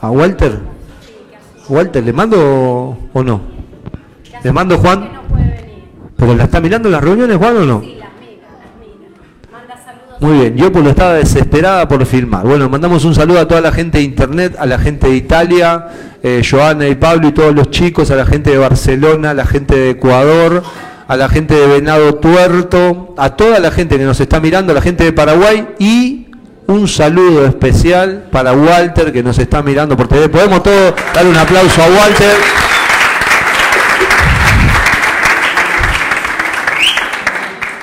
¿A Walter? ¿Walter le mando o no? ¿Le mando Juan? ¿Pero la está mirando las reuniones Juan o no? Muy bien, yo pues estaba desesperada por filmar. Bueno, mandamos un saludo a toda la gente de internet, a la gente de Italia, eh, Joana y Pablo y todos los chicos, a la gente de Barcelona, a la gente de Ecuador, a la gente de Venado Tuerto, a toda la gente que nos está mirando, a la gente de Paraguay y un saludo especial para Walter que nos está mirando por TV. Podemos todos dar un aplauso a Walter.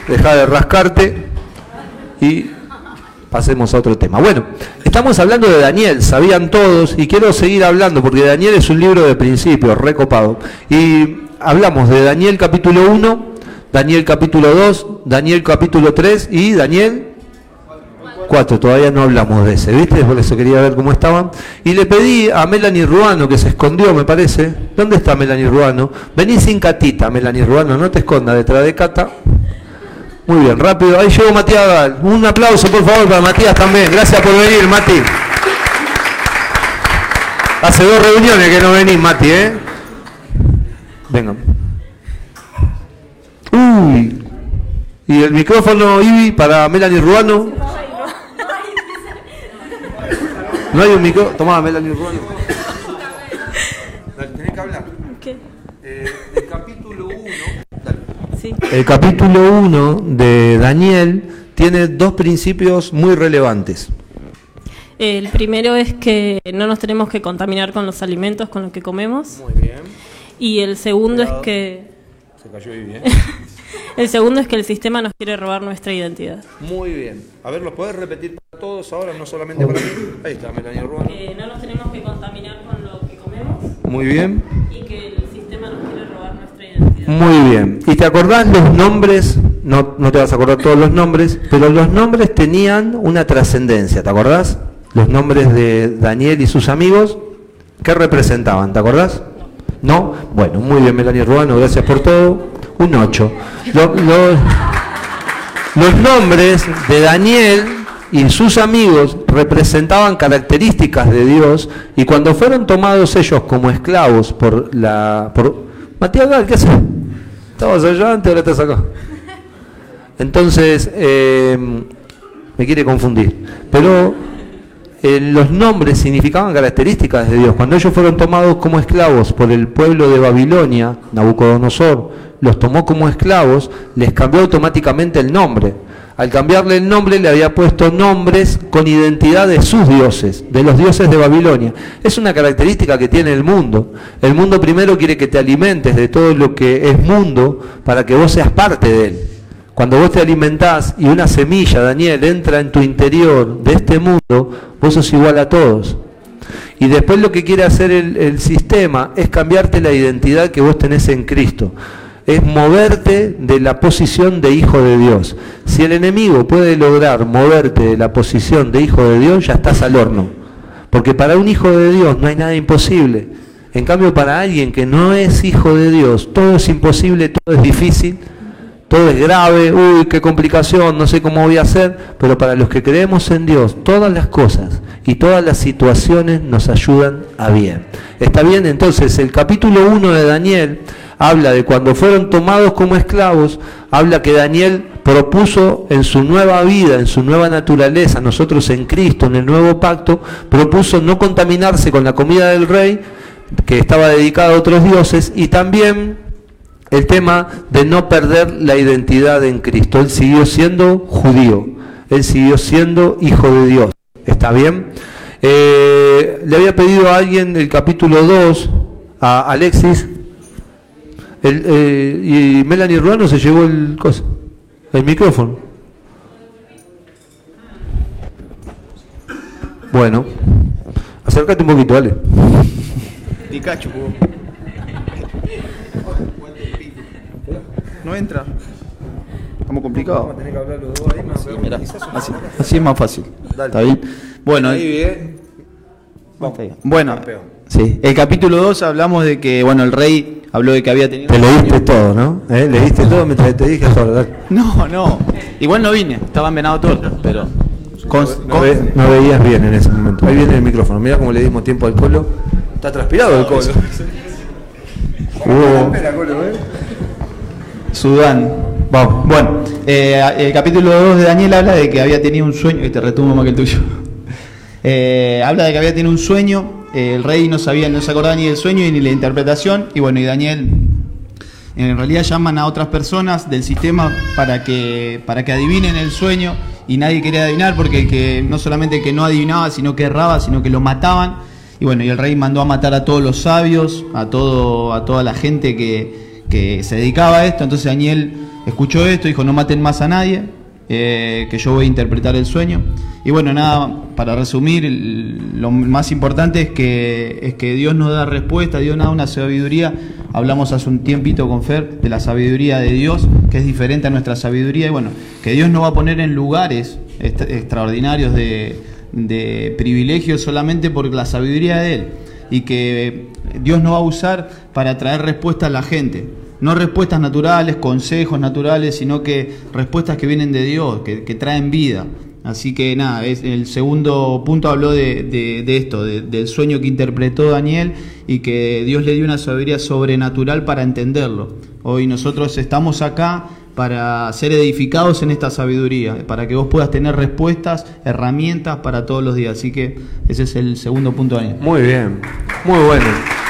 Deja de rascarte y pasemos a otro tema. Bueno, estamos hablando de Daniel, sabían todos, y quiero seguir hablando porque Daniel es un libro de principios, recopado. Y hablamos de Daniel capítulo 1, Daniel capítulo 2, Daniel capítulo 3 y Daniel 4. Todavía no hablamos de ese, ¿viste? Por eso quería ver cómo estaban. Y le pedí a Melanie Ruano, que se escondió, me parece. ¿Dónde está Melanie Ruano? Vení sin catita, Melanie Ruano, no te escondas detrás de Cata. Muy bien, rápido. Ahí llegó Matías Un aplauso, por favor, para Matías también. Gracias por venir, Mati. Hace dos reuniones que no venís, Mati, ¿eh? Venga. Uy. Y el micrófono, Ibi, para Melanie Ruano. No hay un micrófono. Tomá, Melanie Ruano. Tenés que hablar. ¿Qué? Eh, el capítulo 1. Sí. El capítulo 1 de Daniel tiene dos principios muy relevantes. El primero es que no nos tenemos que contaminar con los alimentos con los que comemos. Muy bien. Y el segundo es que... Se cayó bien. el segundo es que el sistema nos quiere robar nuestra identidad. Muy bien. A ver, ¿lo puedes repetir para todos ahora, no solamente para mí? Ahí está, Melania Ruano. Que no nos tenemos que contaminar con lo que comemos. Muy bien. Y que el sistema nos quiere robar nuestra identidad. Muy bien. ¿Y te acordás los nombres? No, no te vas a acordar todos los nombres, pero los nombres tenían una trascendencia, ¿te acordás? Los nombres de Daniel y sus amigos, ¿qué representaban? ¿Te acordás? ¿No? Bueno, muy bien, Melanie Ruano, gracias por todo. Un 8. los nombres de Daniel y sus amigos representaban características de Dios y cuando fueron tomados ellos como esclavos por la... Por... Matías ¿qué haces? Estabas allá antes, ahora estás acá. Entonces, eh, me quiere confundir. Pero eh, los nombres significaban características de Dios. Cuando ellos fueron tomados como esclavos por el pueblo de Babilonia, Nabucodonosor los tomó como esclavos, les cambió automáticamente el nombre. Al cambiarle el nombre le había puesto nombres con identidad de sus dioses, de los dioses de Babilonia. Es una característica que tiene el mundo. El mundo primero quiere que te alimentes de todo lo que es mundo para que vos seas parte de él. Cuando vos te alimentás y una semilla, Daniel, entra en tu interior de este mundo, vos sos igual a todos. Y después lo que quiere hacer el, sistema es cambiarte la identidad que vos tenés en Cristo. Es moverte de la posición de hijo de Dios. Si el enemigo puede lograr moverte de la posición de hijo de Dios, ya estás al horno. Porque para un hijo de Dios no hay nada imposible. En cambio, para alguien que no es hijo de Dios, todo es imposible, todo es difícil todo es grave, uy, qué complicación, no sé cómo voy a hacer, pero para los que creemos en Dios, todas las cosas y todas las situaciones nos ayudan a bien. Está bien, entonces el capítulo 1 de Daniel habla de cuando fueron tomados como esclavos, habla que Daniel propuso en su nueva vida, en su nueva naturaleza, nosotros en Cristo, en el nuevo pacto, propuso no contaminarse con la comida del rey, que estaba dedicada a otros dioses, y también el tema de no perder la identidad en Cristo. Él siguió siendo judío, él siguió siendo hijo de Dios. ¿Está bien? Eh, le había pedido a alguien el capítulo 2, a Alexis, eh, y Melanie Ruano se llevó el, el micrófono. Bueno, acércate un poquito, dale. Pikachu. no entra. Estamos complicados. Vamos a tener que hablar los dos ahí, así, así, es más fácil. ¿Está bien? Bueno, ahí bien. Bueno, sí. El capítulo 2 hablamos de que, bueno, el rey habló de que había tenido... Te leíste todo, ¿no? ¿Eh? Leíste todo mientras te dije No, no. Igual no vine, estaba en Venado todo, pero... no, veías bien en ese momento. Ahí viene el micrófono. Mira cómo le dimos tiempo al colo. Está transpirado el colo. ¿eh? Sudán. Vamos. Bueno, eh, el capítulo 2 de Daniel habla de que había tenido un sueño. Y te retumo más que el tuyo. Eh, habla de que había tenido un sueño. El rey no sabía, no se acordaba ni del sueño ni la interpretación. Y bueno, y Daniel en realidad llaman a otras personas del sistema para que, para que adivinen el sueño y nadie quería adivinar porque que, no solamente que no adivinaba, sino que erraba, sino que lo mataban. Y bueno, y el rey mandó a matar a todos los sabios, a, todo, a toda la gente que, que se dedicaba a esto. Entonces Daniel escuchó esto, dijo, no maten más a nadie, eh, que yo voy a interpretar el sueño. Y bueno, nada, para resumir, lo más importante es que, es que Dios nos da respuesta, Dios nos da una sabiduría. Hablamos hace un tiempito con Fer de la sabiduría de Dios, que es diferente a nuestra sabiduría. Y bueno, que Dios nos va a poner en lugares extraordinarios de, privilegios solamente por la sabiduría de Él. Y que Dios nos va a usar para traer respuesta a la gente no respuestas naturales, consejos naturales, sino que respuestas que vienen de Dios, que traen vida. Así que nada, es, el segundo punto habló de, esto, del sueño que interpretó Daniel y que Dios le dio una sabiduría sobrenatural para entenderlo. Hoy nosotros estamos acá para ser edificados en esta sabiduría, para que vos puedas tener respuestas, herramientas para todos los días. Así que ese es el segundo punto de Daniel. Muy bien, muy bueno.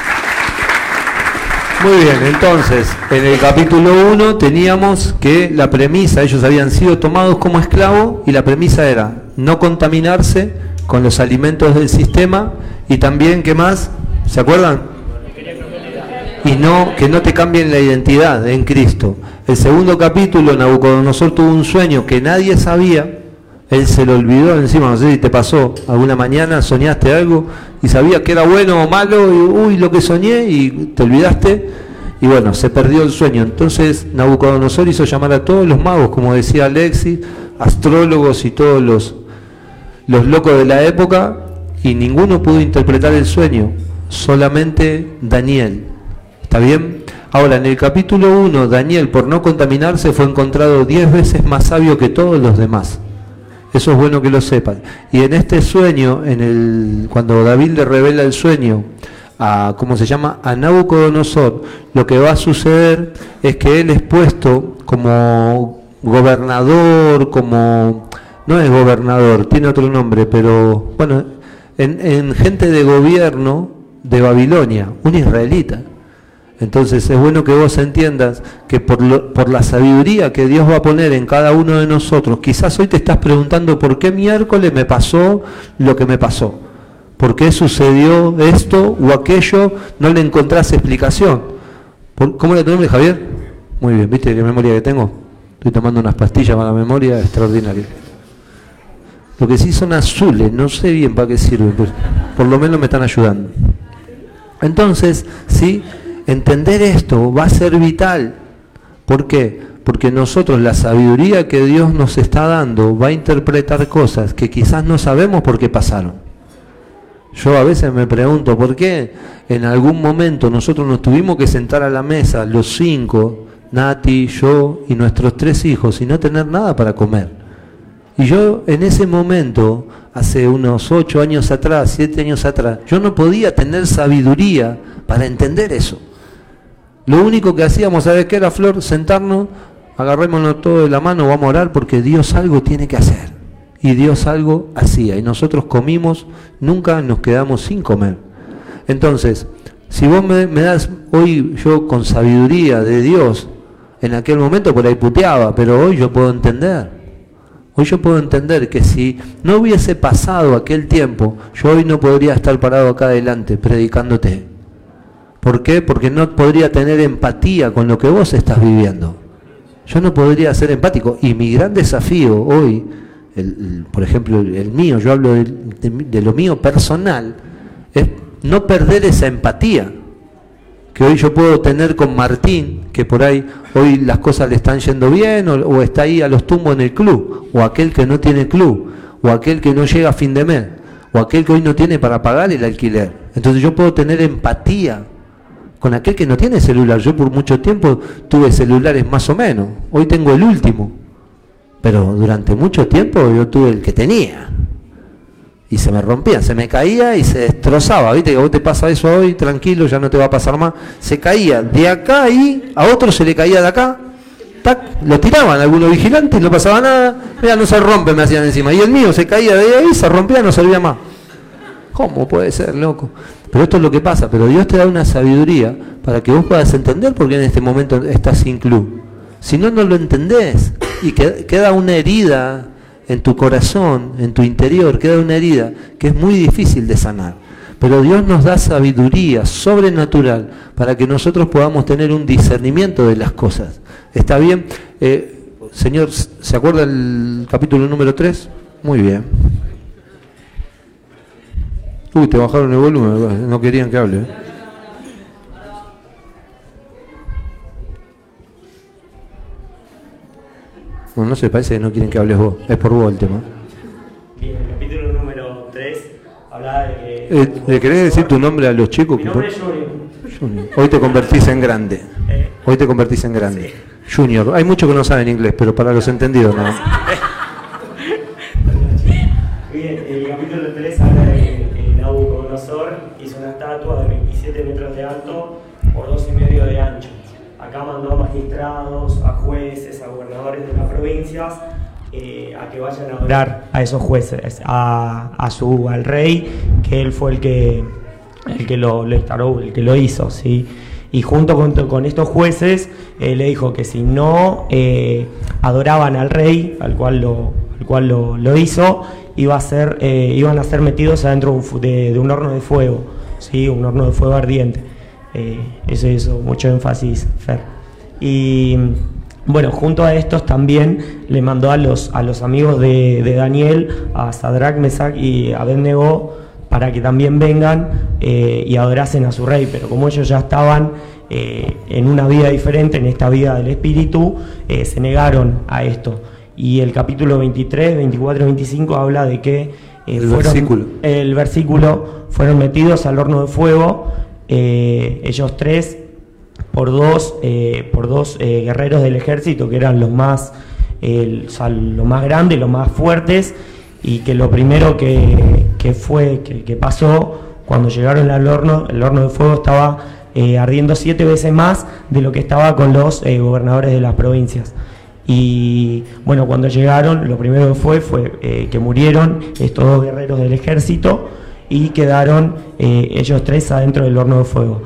Muy bien, entonces, en el capítulo 1 teníamos que la premisa, ellos habían sido tomados como esclavos y la premisa era no contaminarse con los alimentos del sistema y también, ¿qué más? ¿Se acuerdan? Y no, que no te cambien la identidad en Cristo. El segundo capítulo, Nabucodonosor tuvo un sueño que nadie sabía, él se lo olvidó encima, no sé si te pasó alguna mañana, soñaste algo y sabías que era bueno o malo, y uy, lo que soñé, y te olvidaste, y bueno, se perdió el sueño. Entonces Nabucodonosor hizo llamar a todos los magos, como decía Alexis, astrólogos y todos los, los locos de la época, y ninguno pudo interpretar el sueño, solamente Daniel. ¿Está bien? Ahora, en el capítulo 1, Daniel, por no contaminarse, fue encontrado diez veces más sabio que todos los demás. Eso es bueno que lo sepan. Y en este sueño, en el, cuando David le revela el sueño a, ¿cómo se llama? A Nabucodonosor, lo que va a suceder es que él es puesto como gobernador, como, no es gobernador, tiene otro nombre, pero bueno, en, en gente de gobierno de Babilonia, un israelita. Entonces es bueno que vos entiendas que por, por, la sabiduría que Dios va a poner en cada uno de nosotros, quizás hoy te estás preguntando por qué miércoles me pasó lo que me pasó, por qué sucedió esto o aquello, no le encontrás explicación. ¿Cómo le tu nombre, Javier? Muy bien, ¿viste qué memoria que tengo? Estoy tomando unas pastillas para la memoria extraordinaria. Lo que sí son azules, no sé bien para qué sirven, pero por lo menos me están ayudando. Entonces, sí, Entender esto va a ser vital. ¿Por qué? Porque nosotros la sabiduría que Dios nos está dando va a interpretar cosas que quizás no sabemos por qué pasaron. Yo a veces me pregunto por qué en algún momento nosotros nos tuvimos que sentar a la mesa, los cinco, Nati, yo y nuestros tres hijos, y no tener nada para comer. Y yo en ese momento, hace unos ocho años atrás, siete años atrás, yo no podía tener sabiduría para entender eso. Lo único que hacíamos, ¿sabes qué era, Flor? Sentarnos, agarrémonos todo de la mano, vamos a orar porque Dios algo tiene que hacer. Y Dios algo hacía. Y nosotros comimos, nunca nos quedamos sin comer. Entonces, si vos me, das hoy yo con sabiduría de Dios, en aquel momento por ahí puteaba, pero hoy yo puedo entender. Hoy yo puedo entender que si no hubiese pasado aquel tiempo, yo hoy no podría estar parado acá adelante predicándote. ¿Por qué? Porque no podría tener empatía con lo que vos estás viviendo. Yo no podría ser empático. Y mi gran desafío hoy, por ejemplo, el, mío, yo hablo de, lo mío personal, es no perder esa empatía que hoy yo puedo tener con Martín, que por ahí hoy las cosas le están yendo bien, o, o está ahí a los tumbos en el club, o aquel que no tiene club, o aquel que no llega a fin de mes, o aquel que hoy no tiene para pagar el alquiler. Entonces yo puedo tener empatía con aquel que no tiene celular. Yo por mucho tiempo tuve celulares más o menos. Hoy tengo el último. pero durante mucho tiempo yo tuve el que tenía. Y se me rompía, se me caía y se destrozaba. Viste que vos te pasa eso hoy, tranquilo, ya no te va a pasar más. Se caía de acá y a otro se le caía de acá. lo tiraban algunos vigilantes, no pasaba nada. Mira, no se rompe, me hacían encima. Y el mío se caía de ahí, se rompía, no servía más. ¿Cómo puede ser, loco? Pero esto es lo que pasa. Pero Dios te da una sabiduría para que vos puedas entender por qué en este momento estás sin club. Si no, no lo entendés y queda una herida en tu corazón, en tu interior, queda una herida que es muy difícil de sanar. Pero Dios nos da sabiduría sobrenatural para que nosotros podamos tener un discernimiento de las cosas. ¿Está bien? Eh, señor, ¿se acuerda el capítulo número 3? Muy bien. Uy, te bajaron el volumen, no querían que hable. ¿eh? Bueno, no sé, parece que no quieren que hables vos. Es por vos el tema. Bien, el capítulo número 3 habla de que... Eh, ¿Le querés decir tu nombre a los chicos? Mi nombre es Junior. Hoy te convertís en grande. Eh. Hoy te convertís en grande. Junior. Hay muchos que no saben inglés, pero para los entendidos no. magistrados, a jueces, a gobernadores de las provincias eh, a que vayan a adorar a esos jueces, a, su, al rey, que él fue el que, el que lo, instaló, el que lo hizo, ¿sí? Y junto con, estos jueces eh, le dijo que si no eh, adoraban al rey, al cual lo, al cual lo, hizo, iba a ser, iban a ser metidos adentro de, de, un horno de fuego, ¿sí? un horno de fuego ardiente. Eh, eso hizo mucho énfasis Fer. Y bueno, junto a estos también le mandó a los, a los amigos de, Daniel, a Sadrach, Mesach y Abednego, para que también vengan eh, y adorasen a su rey. Pero como ellos ya estaban eh, en una vida diferente, en esta vida del Espíritu, se negaron a esto. Y el capítulo 23, 24 y 25 habla de que el, versículo. el versículo fueron metidos al horno de fuego eh, ellos tres por dos, eh, por dos eh, guerreros del ejército que eran los más, los más grandes, los más fuertes, y que lo primero que, fue, que, pasó cuando llegaron al horno, el horno de fuego estaba ardiendo siete veces más de lo que estaba con los gobernadores de las provincias. Y bueno, cuando llegaron, lo primero que fue fue que murieron estos dos guerreros del ejército y quedaron eh, ellos tres adentro del horno de fuego.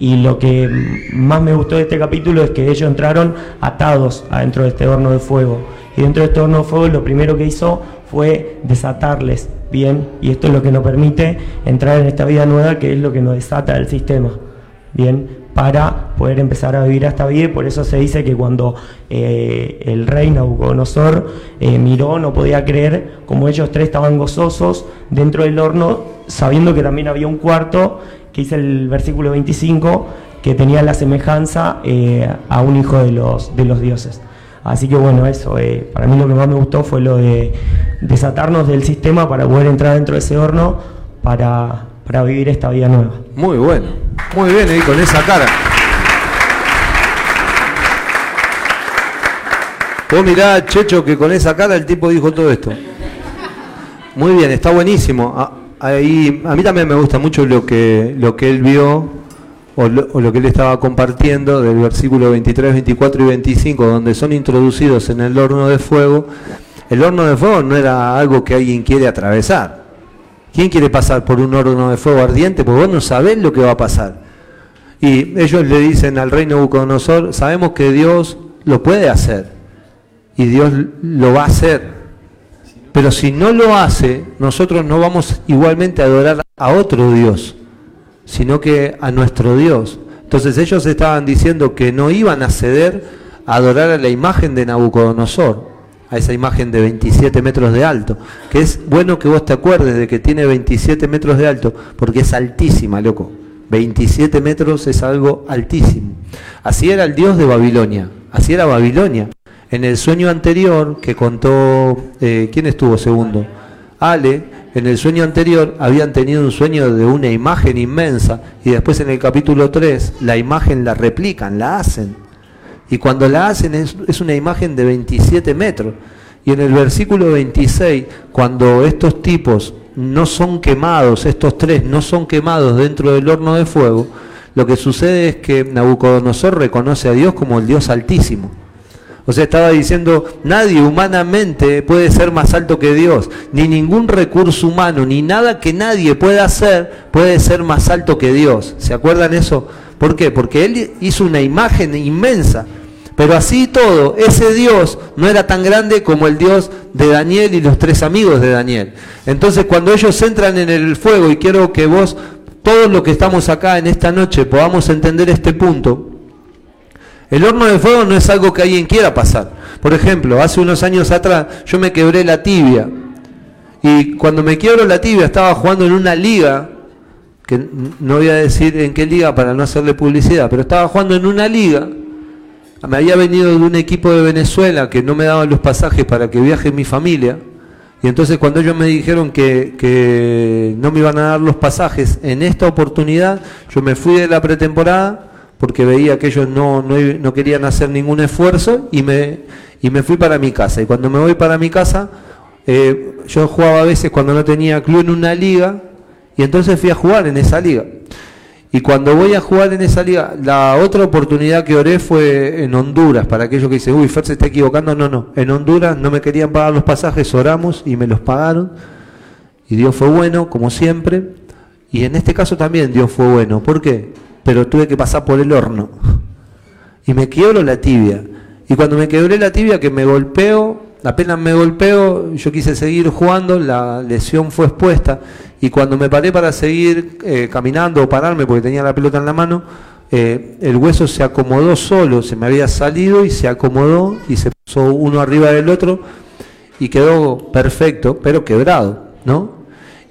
Y lo que más me gustó de este capítulo es que ellos entraron atados adentro de este horno de fuego. Y dentro de este horno de fuego lo primero que hizo fue desatarles, bien, y esto es lo que nos permite entrar en esta vida nueva que es lo que nos desata el sistema, bien, para poder empezar a vivir esta vida y por eso se dice que cuando eh, el rey Nabucodonosor eh, miró no podía creer como ellos tres estaban gozosos dentro del horno sabiendo que también había un cuarto que dice el versículo 25 que tenía la semejanza eh, a un hijo de los, de los dioses. Así que bueno, eso, para mí lo que más me gustó fue lo de desatarnos del sistema para poder entrar dentro de ese horno para, para vivir esta vida nueva. Muy bueno, muy bien, y con esa cara. Vos mirá, Checho, que con esa cara el tipo dijo todo esto. Muy bien, está buenísimo. Ahí, a mí también me gusta mucho lo que, lo que él vio o lo, o lo, que él estaba compartiendo del versículo 23, 24 y 25, donde son introducidos en el horno de fuego. El horno de fuego no era algo que alguien quiere atravesar. ¿Quién quiere pasar por un horno de fuego ardiente? Porque vos no sabés lo que va a pasar. Y ellos le dicen al rey Nabucodonosor, sabemos que Dios lo puede hacer. Y Dios lo va a hacer. Pero si no lo hace, nosotros no vamos igualmente a adorar a otro Dios, sino que a nuestro Dios. Entonces ellos estaban diciendo que no iban a ceder a adorar a la imagen de Nabucodonosor, a esa imagen de 27 metros de alto, que es bueno que vos te acuerdes de que tiene 27 metros de alto, porque es altísima, loco. 27 metros es algo altísimo. Así era el dios de Babilonia, así era Babilonia. En el sueño anterior que contó, eh, ¿quién estuvo segundo? Ale, en el sueño anterior habían tenido un sueño de una imagen inmensa y después en el capítulo 3 la imagen la replican, la hacen. Y cuando la hacen es, una imagen de 27 metros. Y en el versículo 26, cuando estos tipos no son quemados, estos tres no son quemados dentro del horno de fuego, lo que sucede es que Nabucodonosor reconoce a Dios como el Dios altísimo. O sea, estaba diciendo, nadie humanamente puede ser más alto que Dios, ni ningún recurso humano, ni nada que nadie pueda hacer puede ser más alto que Dios. ¿Se acuerdan eso? ¿Por qué? Porque Él hizo una imagen inmensa. Pero así todo, ese Dios no era tan grande como el Dios de Daniel y los tres amigos de Daniel. Entonces cuando ellos entran en el fuego, y quiero que vos, todos los que estamos acá en esta noche, podamos entender este punto, el horno de fuego no es algo que alguien quiera pasar. Por ejemplo, hace unos años atrás yo me quebré la tibia. Y cuando me quiebro la tibia estaba jugando en una liga, que no voy a decir en qué liga para no hacerle publicidad, pero estaba jugando en una liga. Me había venido de un equipo de Venezuela que no me daban los pasajes para que viaje mi familia. Y entonces cuando ellos me dijeron que, que no me iban a dar los pasajes en esta oportunidad, yo me fui de la pretemporada porque veía que ellos no, no, querían hacer ningún esfuerzo y me, y me fui para mi casa. Y cuando me voy para mi casa, eh, yo jugaba a veces cuando no tenía club en una liga y entonces fui a jugar en esa liga. Y cuando voy a jugar en esa liga, la otra oportunidad que oré fue en Honduras, para aquellos que dicen, uy, Fer se está equivocando, no, no, en Honduras no me querían pagar los pasajes, oramos y me los pagaron. Y Dios fue bueno, como siempre. Y en este caso también Dios fue bueno. ¿Por qué? Pero tuve que pasar por el horno. Y me quiebro la tibia. Y cuando me quebré la tibia, que me golpeo, apenas me golpeo, yo quise seguir jugando, la lesión fue expuesta. Y cuando me paré para seguir eh, caminando o pararme, porque tenía la pelota en la mano, eh, el hueso se acomodó solo, se me había salido y se acomodó y se puso uno arriba del otro y quedó perfecto, pero quebrado, ¿no?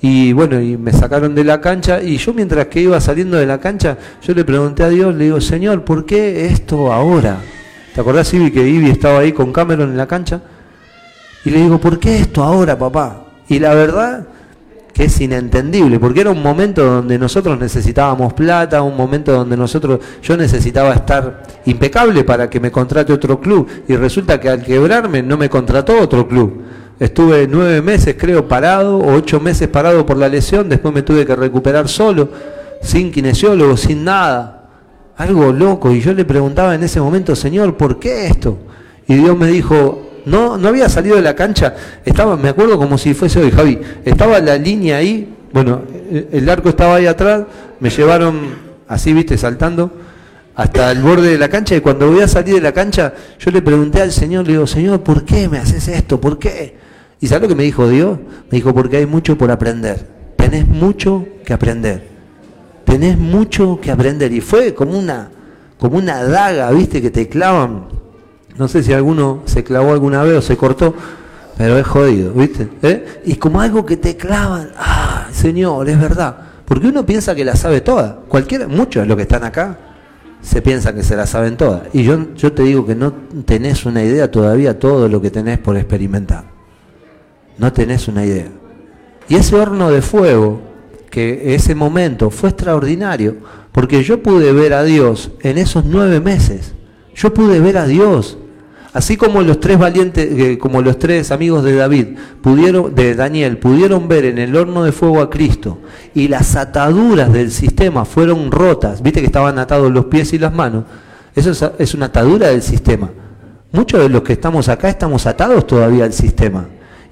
Y bueno, y me sacaron de la cancha y yo mientras que iba saliendo de la cancha, yo le pregunté a Dios, le digo, Señor, ¿por qué esto ahora? ¿Te acordás, Ivy, que Ivy estaba ahí con Cameron en la cancha? Y le digo, ¿por qué esto ahora, papá? Y la verdad que es inentendible, porque era un momento donde nosotros necesitábamos plata, un momento donde nosotros, yo necesitaba estar impecable para que me contrate otro club, y resulta que al quebrarme no me contrató otro club. Estuve nueve meses, creo, parado, o ocho meses parado por la lesión, después me tuve que recuperar solo, sin kinesiólogo, sin nada. Algo loco. Y yo le preguntaba en ese momento, Señor, ¿por qué esto? Y Dios me dijo, no, no había salido de la cancha, estaba, me acuerdo como si fuese hoy, Javi, estaba la línea ahí, bueno, el arco estaba ahí atrás, me llevaron así, viste, saltando hasta el borde de la cancha y cuando voy a salir de la cancha, yo le pregunté al Señor, le digo, Señor, ¿por qué me haces esto? ¿Por qué? ¿Y sabes lo que me dijo Dios? Me dijo, porque hay mucho por aprender. Tenés mucho que aprender. Tenés mucho que aprender. Y fue como una, como una daga, ¿viste? Que te clavan. No sé si alguno se clavó alguna vez o se cortó, pero es jodido, ¿viste? ¿Eh? Y como algo que te clavan. Ah, Señor, es verdad. Porque uno piensa que la sabe toda. Cualquiera, muchos de los que están acá se piensan que se la saben todas. Y yo, yo te digo que no tenés una idea todavía todo lo que tenés por experimentar. No tenés una idea. Y ese horno de fuego, que ese momento fue extraordinario, porque yo pude ver a Dios en esos nueve meses. Yo pude ver a Dios. Así como los tres valientes, eh, como los tres amigos de David, pudieron, de Daniel, pudieron ver en el horno de fuego a Cristo y las ataduras del sistema fueron rotas, viste que estaban atados los pies y las manos, eso es, es una atadura del sistema. Muchos de los que estamos acá estamos atados todavía al sistema.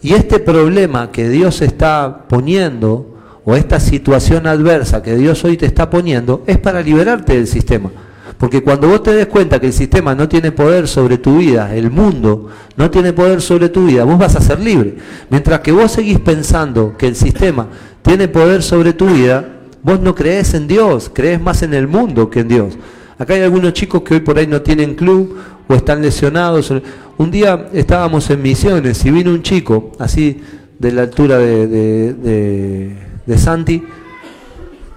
Y este problema que Dios está poniendo, o esta situación adversa que Dios hoy te está poniendo, es para liberarte del sistema. Porque cuando vos te des cuenta que el sistema no tiene poder sobre tu vida, el mundo no tiene poder sobre tu vida, vos vas a ser libre. Mientras que vos seguís pensando que el sistema tiene poder sobre tu vida, vos no crees en Dios, crees más en el mundo que en Dios. Acá hay algunos chicos que hoy por ahí no tienen club o están lesionados. Un día estábamos en misiones y vino un chico, así de la altura de, Santi,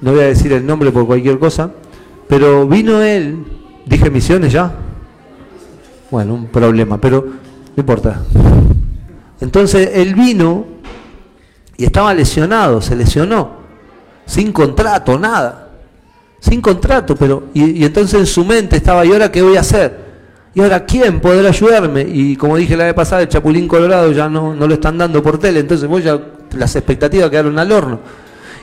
no voy a decir el nombre por cualquier cosa, pero vino él, dije misiones ya, bueno, un problema, pero no importa. Entonces él vino y estaba lesionado, se lesionó, sin contrato, nada, sin contrato, pero y, y entonces en su mente estaba, ¿y ahora qué voy a hacer? ¿Y ahora quién podrá ayudarme? Y como dije la vez pasada, el Chapulín Colorado ya no, no lo están dando por tele, entonces vos ya las expectativas quedaron al horno.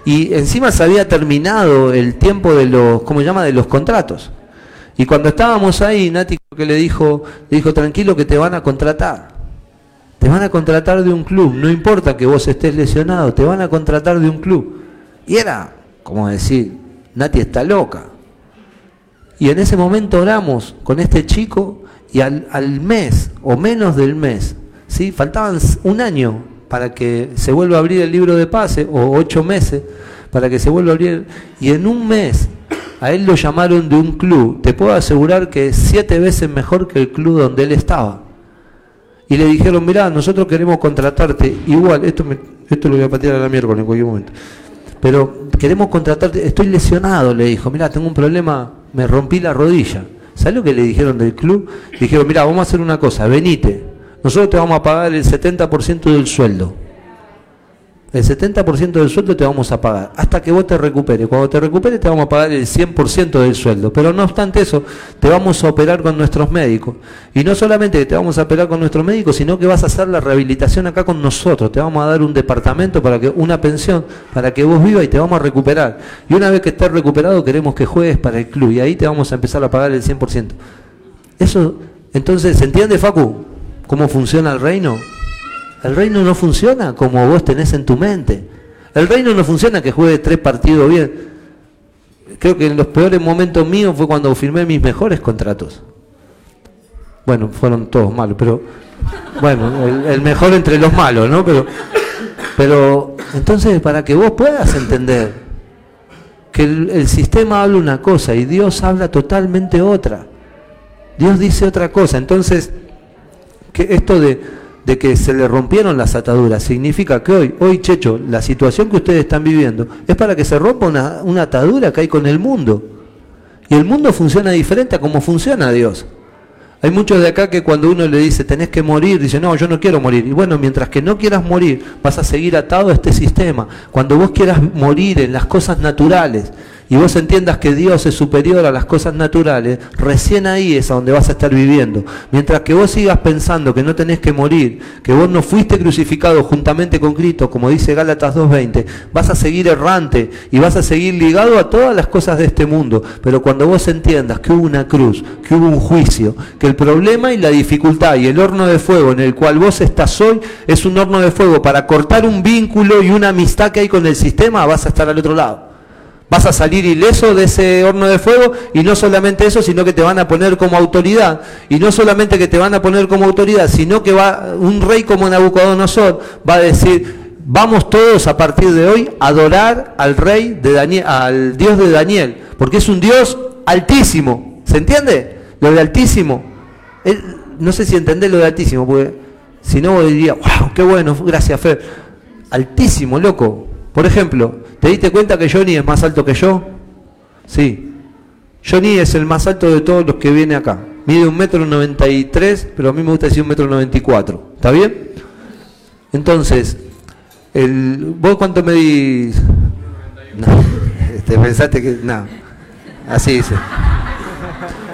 Y encima se había terminado el tiempo de los, ¿cómo se llama?, de los contratos. Y cuando estábamos ahí, Nati que le dijo, le dijo, tranquilo que te van a contratar. Te van a contratar de un club, no importa que vos estés lesionado, te van a contratar de un club. Y era, como decir, Nati está loca. Y en ese momento oramos con este chico y al, mes o menos del mes, ¿sí? faltaban un año para que se vuelva a abrir el libro de pase, o ocho meses para que se vuelva a abrir, y en un mes a él lo llamaron de un club, te puedo asegurar que es siete veces mejor que el club donde él estaba. Y le dijeron, mirá, nosotros queremos contratarte, igual, esto, me, esto lo voy a patear a la miércoles en cualquier momento, pero queremos contratarte, estoy lesionado, le dijo, mirá, tengo un problema, me rompí la rodilla. ¿Sabes lo que le dijeron del club? Dijeron, mira, vamos a hacer una cosa, venite, nosotros te vamos a pagar el 70% del sueldo. El 70% del sueldo te vamos a pagar hasta que vos te recuperes. Cuando te recuperes te vamos a pagar el 100% del sueldo. Pero no obstante eso, te vamos a operar con nuestros médicos. Y no solamente que te vamos a operar con nuestros médicos, sino que vas a hacer la rehabilitación acá con nosotros. Te vamos a dar un departamento para que una pensión para que vos vivas y te vamos a recuperar. Y una vez que estés recuperado queremos que juegues para el club y ahí te vamos a empezar a pagar el 100%. Eso, entonces, ¿se entiende Facu cómo funciona el reino? El reino no funciona como vos tenés en tu mente. El reino no funciona que juegue tres partidos bien. Creo que en los peores momentos míos fue cuando firmé mis mejores contratos. Bueno, fueron todos malos, pero bueno, el, mejor entre los malos, ¿no? Pero, pero entonces para que vos puedas entender que el, el sistema habla una cosa y Dios habla totalmente otra. Dios dice otra cosa. Entonces, que esto de de que se le rompieron las ataduras. Significa que hoy, hoy Checho, la situación que ustedes están viviendo es para que se rompa una, atadura que hay con el mundo. Y el mundo funciona diferente a como funciona Dios. Hay muchos de acá que cuando uno le dice tenés que morir, dice no, yo no quiero morir. Y bueno, mientras que no quieras morir, vas a seguir atado a este sistema. Cuando vos quieras morir en las cosas naturales, y vos entiendas que Dios es superior a las cosas naturales, recién ahí es a donde vas a estar viviendo. Mientras que vos sigas pensando que no tenés que morir, que vos no fuiste crucificado juntamente con Cristo, como dice Gálatas 2.20, vas a seguir errante y vas a seguir ligado a todas las cosas de este mundo. Pero cuando vos entiendas que hubo una cruz, que hubo un juicio, que el problema y la dificultad y el horno de fuego en el cual vos estás hoy es un horno de fuego para cortar un vínculo y una amistad que hay con el sistema, vas a estar al otro lado. Vas a salir ileso de ese horno de fuego y no solamente eso, sino que te van a poner como autoridad. Y no solamente que te van a poner como autoridad, sino que va un rey como Nabucodonosor va a decir, vamos todos a partir de hoy a adorar al rey de Daniel, al Dios de Daniel, porque es un Dios altísimo. ¿Se entiende? Lo de altísimo. no sé si entendés lo de altísimo, porque si no diría, wow, qué bueno, gracias Fer. Altísimo, loco. Por ejemplo, ¿te diste cuenta que Johnny es más alto que yo? Sí. Johnny es el más alto de todos los que viene acá. Mide un metro noventa y tres, pero a mí me gusta decir un metro noventa y cuatro. ¿Está bien? Entonces, el, ¿vos cuánto medís? No, te pensaste que. No. Así dice.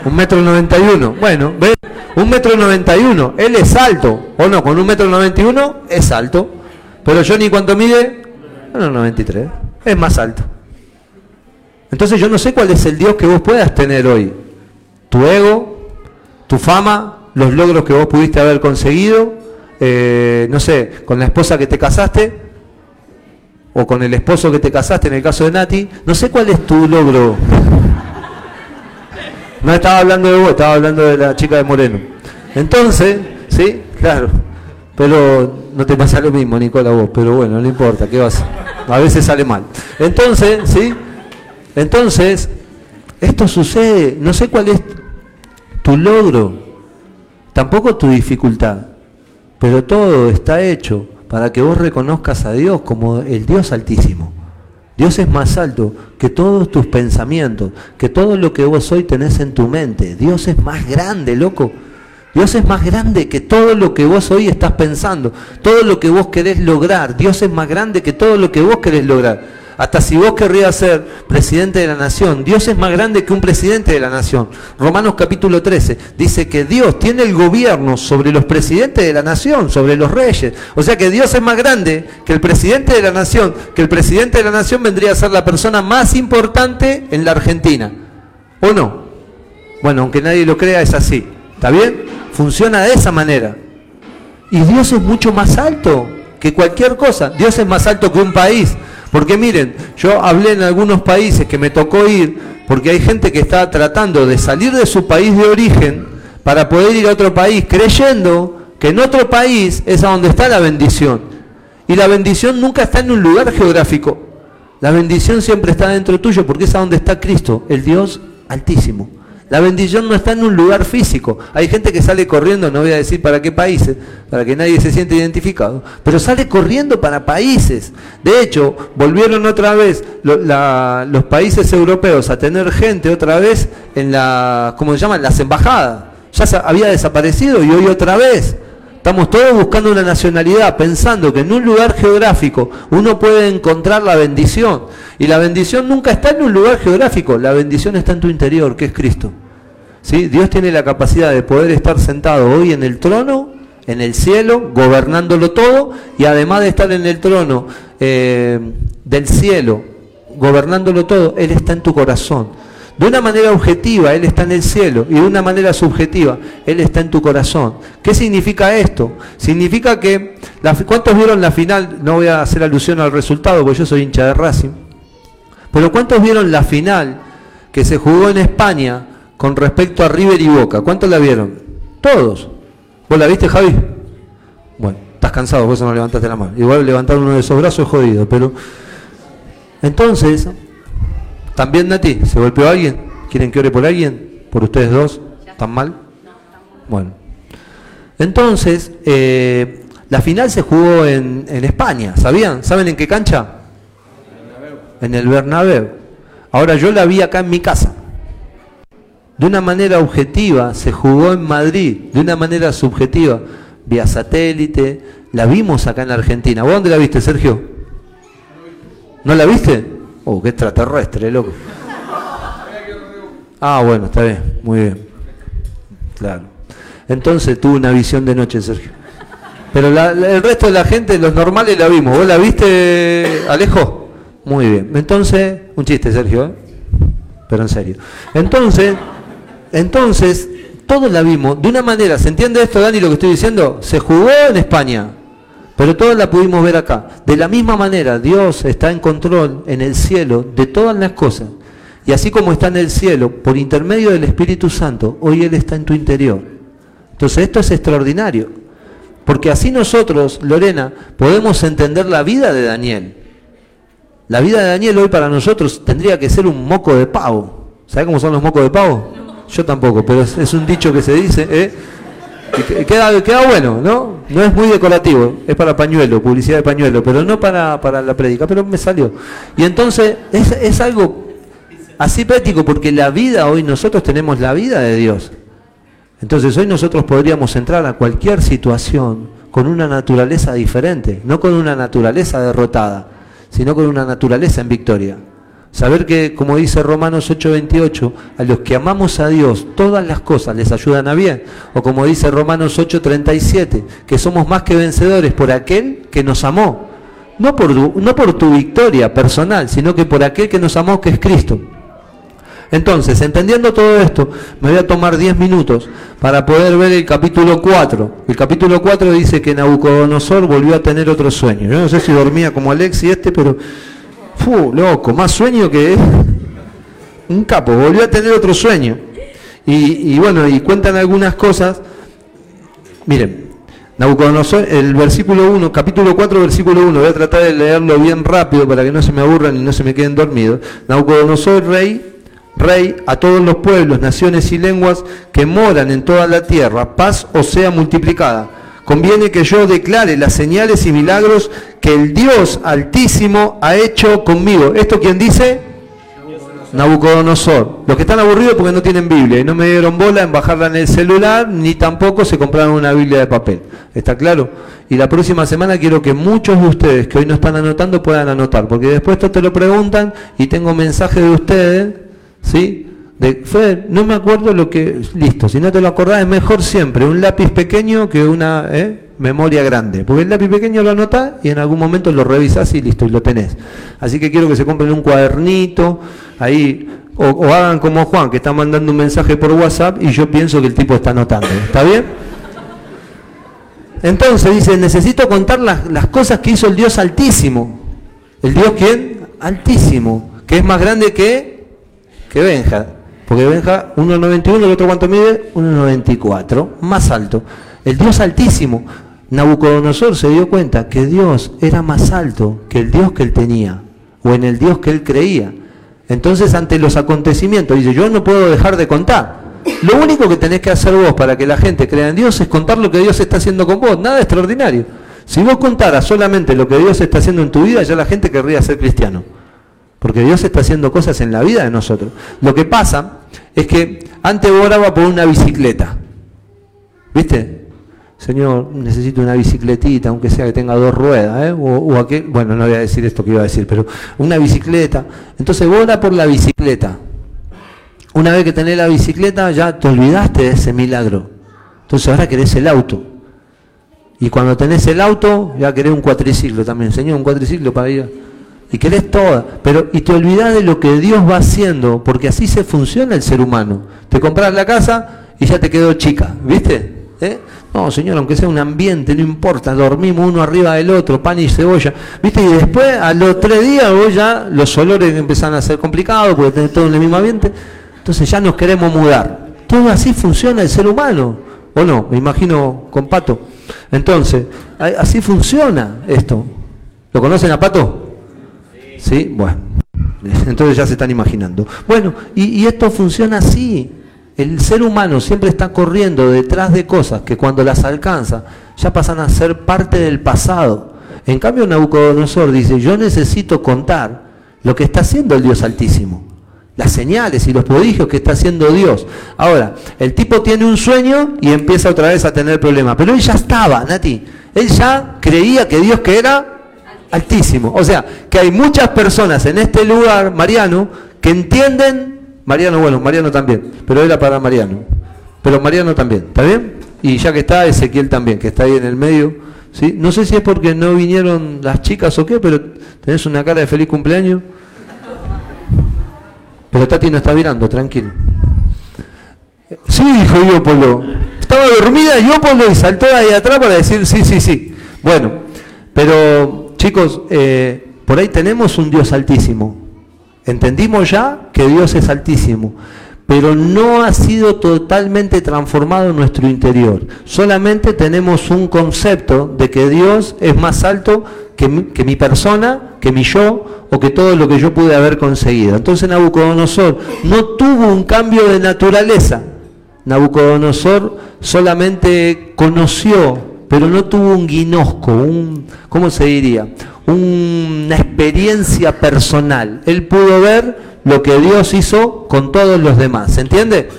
Un metro noventa y uno. Bueno, ¿ves? Un metro noventa y uno. Él es alto. ¿O no? Con un metro noventa y uno es alto. Pero Johnny, ¿cuánto mide? 93. Es más alto. Entonces yo no sé cuál es el Dios que vos puedas tener hoy. Tu ego, tu fama, los logros que vos pudiste haber conseguido, eh, no sé, con la esposa que te casaste, o con el esposo que te casaste en el caso de Nati, no sé cuál es tu logro. No estaba hablando de vos, estaba hablando de la chica de Moreno. Entonces, ¿sí? Claro. Pero no te pasa lo mismo, Nicola, vos, pero bueno, no importa, ¿qué vas? A veces sale mal. Entonces, ¿sí? Entonces, esto sucede, no sé cuál es tu logro, tampoco tu dificultad, pero todo está hecho para que vos reconozcas a Dios como el Dios altísimo. Dios es más alto que todos tus pensamientos, que todo lo que vos hoy tenés en tu mente. Dios es más grande, loco. Dios es más grande que todo lo que vos hoy estás pensando, todo lo que vos querés lograr. Dios es más grande que todo lo que vos querés lograr. Hasta si vos querrías ser presidente de la nación, Dios es más grande que un presidente de la nación. Romanos capítulo 13 dice que Dios tiene el gobierno sobre los presidentes de la nación, sobre los reyes. O sea que Dios es más grande que el presidente de la nación, que el presidente de la nación vendría a ser la persona más importante en la Argentina. ¿O no? Bueno, aunque nadie lo crea, es así. ¿Está bien? Funciona de esa manera. Y Dios es mucho más alto que cualquier cosa. Dios es más alto que un país. Porque miren, yo hablé en algunos países que me tocó ir, porque hay gente que está tratando de salir de su país de origen para poder ir a otro país, creyendo que en otro país es a donde está la bendición. Y la bendición nunca está en un lugar geográfico. La bendición siempre está dentro tuyo porque es a donde está Cristo, el Dios altísimo. La bendición no está en un lugar físico. Hay gente que sale corriendo, no voy a decir para qué países, para que nadie se siente identificado, pero sale corriendo para países. De hecho, volvieron otra vez los países europeos a tener gente otra vez en la, ¿cómo se llama? las embajadas. Ya había desaparecido y hoy otra vez. Estamos todos buscando una nacionalidad, pensando que en un lugar geográfico uno puede encontrar la bendición. Y la bendición nunca está en un lugar geográfico, la bendición está en tu interior, que es Cristo. ¿Sí? Dios tiene la capacidad de poder estar sentado hoy en el trono, en el cielo, gobernándolo todo, y además de estar en el trono eh, del cielo, gobernándolo todo, Él está en tu corazón. De una manera objetiva, Él está en el cielo y de una manera subjetiva, Él está en tu corazón. ¿Qué significa esto? Significa que, ¿cuántos vieron la final? No voy a hacer alusión al resultado porque yo soy hincha de Racing. Pero ¿cuántos vieron la final que se jugó en España con respecto a River y Boca? ¿Cuántos la vieron? Todos. ¿Vos la viste, Javi? Bueno, estás cansado, vos no levantaste la mano. Igual levantar uno de esos brazos es jodido, pero... Entonces, ¿También, Nati? ¿Se golpeó alguien? ¿Quieren que ore por alguien? ¿Por ustedes dos? ¿Están mal? Bueno. Entonces, eh, la final se jugó en, en, España, ¿sabían? ¿Saben en qué cancha? En el Bernabéu. Ahora yo la vi acá en mi casa. De una manera objetiva se jugó en Madrid, de una manera subjetiva, vía satélite, la vimos acá en Argentina. ¿Vos dónde la viste, Sergio? ¿No la viste? Oh, qué extraterrestre, loco. Ah, bueno, está bien, muy bien. Claro. Entonces tuve una visión de noche, Sergio. Pero el resto de la gente, los normales, la vimos. ¿Vos la viste, Alejo? Muy bien. Entonces, un chiste, Sergio, ¿eh? pero en serio. Entonces, entonces, todos la vimos de una manera. ¿Se entiende esto, Dani, lo que estoy diciendo? Se jugó en España. Pero todas la pudimos ver acá. De la misma manera, Dios está en control en el cielo de todas las cosas. Y así como está en el cielo, por intermedio del Espíritu Santo, hoy Él está en tu interior. Entonces esto es extraordinario. Porque así nosotros, Lorena, podemos entender la vida de Daniel. La vida de Daniel hoy para nosotros tendría que ser un moco de pavo. ¿Sabe cómo son los mocos de pavo? Yo tampoco, pero es, un dicho que se dice. ¿eh? queda, queda bueno, ¿no? No es muy decorativo, es para pañuelo, publicidad de pañuelo, pero no para, para la prédica, pero me salió. Y entonces es, es algo así práctico, porque la vida hoy, nosotros tenemos la vida de Dios. Entonces hoy nosotros podríamos entrar a cualquier situación con una naturaleza diferente, no con una naturaleza derrotada, sino con una naturaleza en victoria. Saber que, como dice Romanos 8:28, a los que amamos a Dios, todas las cosas les ayudan a bien. O como dice Romanos 8:37, que somos más que vencedores por aquel que nos amó. No por, no por tu victoria personal, sino que por aquel que nos amó, que es Cristo. Entonces, entendiendo todo esto, me voy a tomar 10 minutos para poder ver el capítulo 4. El capítulo 4 dice que Nabucodonosor volvió a tener otro sueño. Yo no sé si dormía como Alex y este, pero Fu, loco, más sueño que un capo, volvió a tener otro sueño. Y, bueno, y cuentan algunas cosas. Miren, Nabucodonosor, el versículo 1, capítulo 4, versículo 1, voy a tratar de leerlo bien rápido para que no se me aburran y no se me queden dormidos. Nabucodonosor, rey, rey a todos los pueblos, naciones y lenguas que moran en toda la tierra, paz o sea multiplicada conviene que yo declare las señales y milagros que el Dios altísimo ha hecho conmigo. ¿Esto quién dice? Nabucodonosor. Los que están aburridos porque no tienen Biblia y no me dieron bola en bajarla en el celular, ni tampoco se compraron una Biblia de papel. ¿Está claro? Y la próxima semana quiero que muchos de ustedes que hoy no están anotando puedan anotar, porque después te lo preguntan y tengo mensaje de ustedes, ¿sí? Fred, no me acuerdo lo que... Listo, si no te lo acordás es mejor siempre un lápiz pequeño que una... ¿eh? memoria grande. Porque el lápiz pequeño lo anotás y en algún momento lo revisás y listo, y lo tenés. Así que quiero que se compren un cuadernito, ahí, o, hagan como Juan, que está mandando un mensaje por WhatsApp y yo pienso que el tipo está anotando. ¿Está bien? Entonces dice, necesito contar las, las cosas que hizo el Dios Altísimo. ¿El Dios quién? Altísimo. Que es más grande que, que Benja. Porque Benja 1,91, el otro cuánto mide? 1,94. Más alto. El Dios Altísimo. Nabucodonosor se dio cuenta que Dios era más alto que el Dios que él tenía, o en el Dios que él creía. Entonces, ante los acontecimientos, dice, yo no puedo dejar de contar. Lo único que tenés que hacer vos para que la gente crea en Dios es contar lo que Dios está haciendo con vos, nada extraordinario. Si vos contaras solamente lo que Dios está haciendo en tu vida, ya la gente querría ser cristiano. Porque Dios está haciendo cosas en la vida de nosotros. Lo que pasa es que antes oraba por una bicicleta. ¿Viste? Señor, necesito una bicicletita, aunque sea que tenga dos ruedas, ¿eh? o, o bueno, no voy a decir esto que iba a decir, pero una bicicleta. Entonces vos por la bicicleta. Una vez que tenés la bicicleta, ya te olvidaste de ese milagro. Entonces ahora querés el auto. Y cuando tenés el auto, ya querés un cuatriciclo también. Señor, un cuatriciclo para ir. Y querés toda. Pero, y te olvidás de lo que Dios va haciendo, porque así se funciona el ser humano. Te compras la casa y ya te quedó chica, ¿viste? ¿Eh? No, señor, aunque sea un ambiente, no importa, dormimos uno arriba del otro, pan y cebolla. ¿Viste? Y después, a los tres días, vos ya los olores empiezan a ser complicados porque tenés todo en el mismo ambiente. Entonces ya nos queremos mudar. Todo así funciona el ser humano. ¿O no? Me imagino con Pato. Entonces, así funciona esto. ¿Lo conocen a Pato? Sí. Bueno. Entonces ya se están imaginando. Bueno, y, esto funciona así. El ser humano siempre está corriendo detrás de cosas que cuando las alcanza ya pasan a ser parte del pasado. En cambio Nabucodonosor dice, yo necesito contar lo que está haciendo el Dios Altísimo, las señales y los prodigios que está haciendo Dios. Ahora, el tipo tiene un sueño y empieza otra vez a tener problemas, pero él ya estaba, Nati, él ya creía que Dios que era altísimo. O sea, que hay muchas personas en este lugar, Mariano, que entienden Mariano, bueno, Mariano también, pero era para Mariano. Pero Mariano también, ¿está bien? Y ya que está, Ezequiel también, que está ahí en el medio. ¿sí? No sé si es porque no vinieron las chicas o qué, pero tenés una cara de feliz cumpleaños. Pero Tati no está mirando, tranquilo. Sí, dijo Iópolo. Estaba dormida Iópolo y saltó ahí atrás para decir sí, sí, sí. Bueno, pero chicos, eh, por ahí tenemos un Dios altísimo. Entendimos ya que Dios es altísimo, pero no ha sido totalmente transformado en nuestro interior. Solamente tenemos un concepto de que Dios es más alto que mi, persona, que mi yo o que todo lo que yo pude haber conseguido. Entonces Nabucodonosor no tuvo un cambio de naturaleza. Nabucodonosor solamente conoció, pero no tuvo un guinosco, un, ¿cómo se diría? una experiencia personal. Él pudo ver lo que Dios hizo con todos los demás. ¿Se entiende?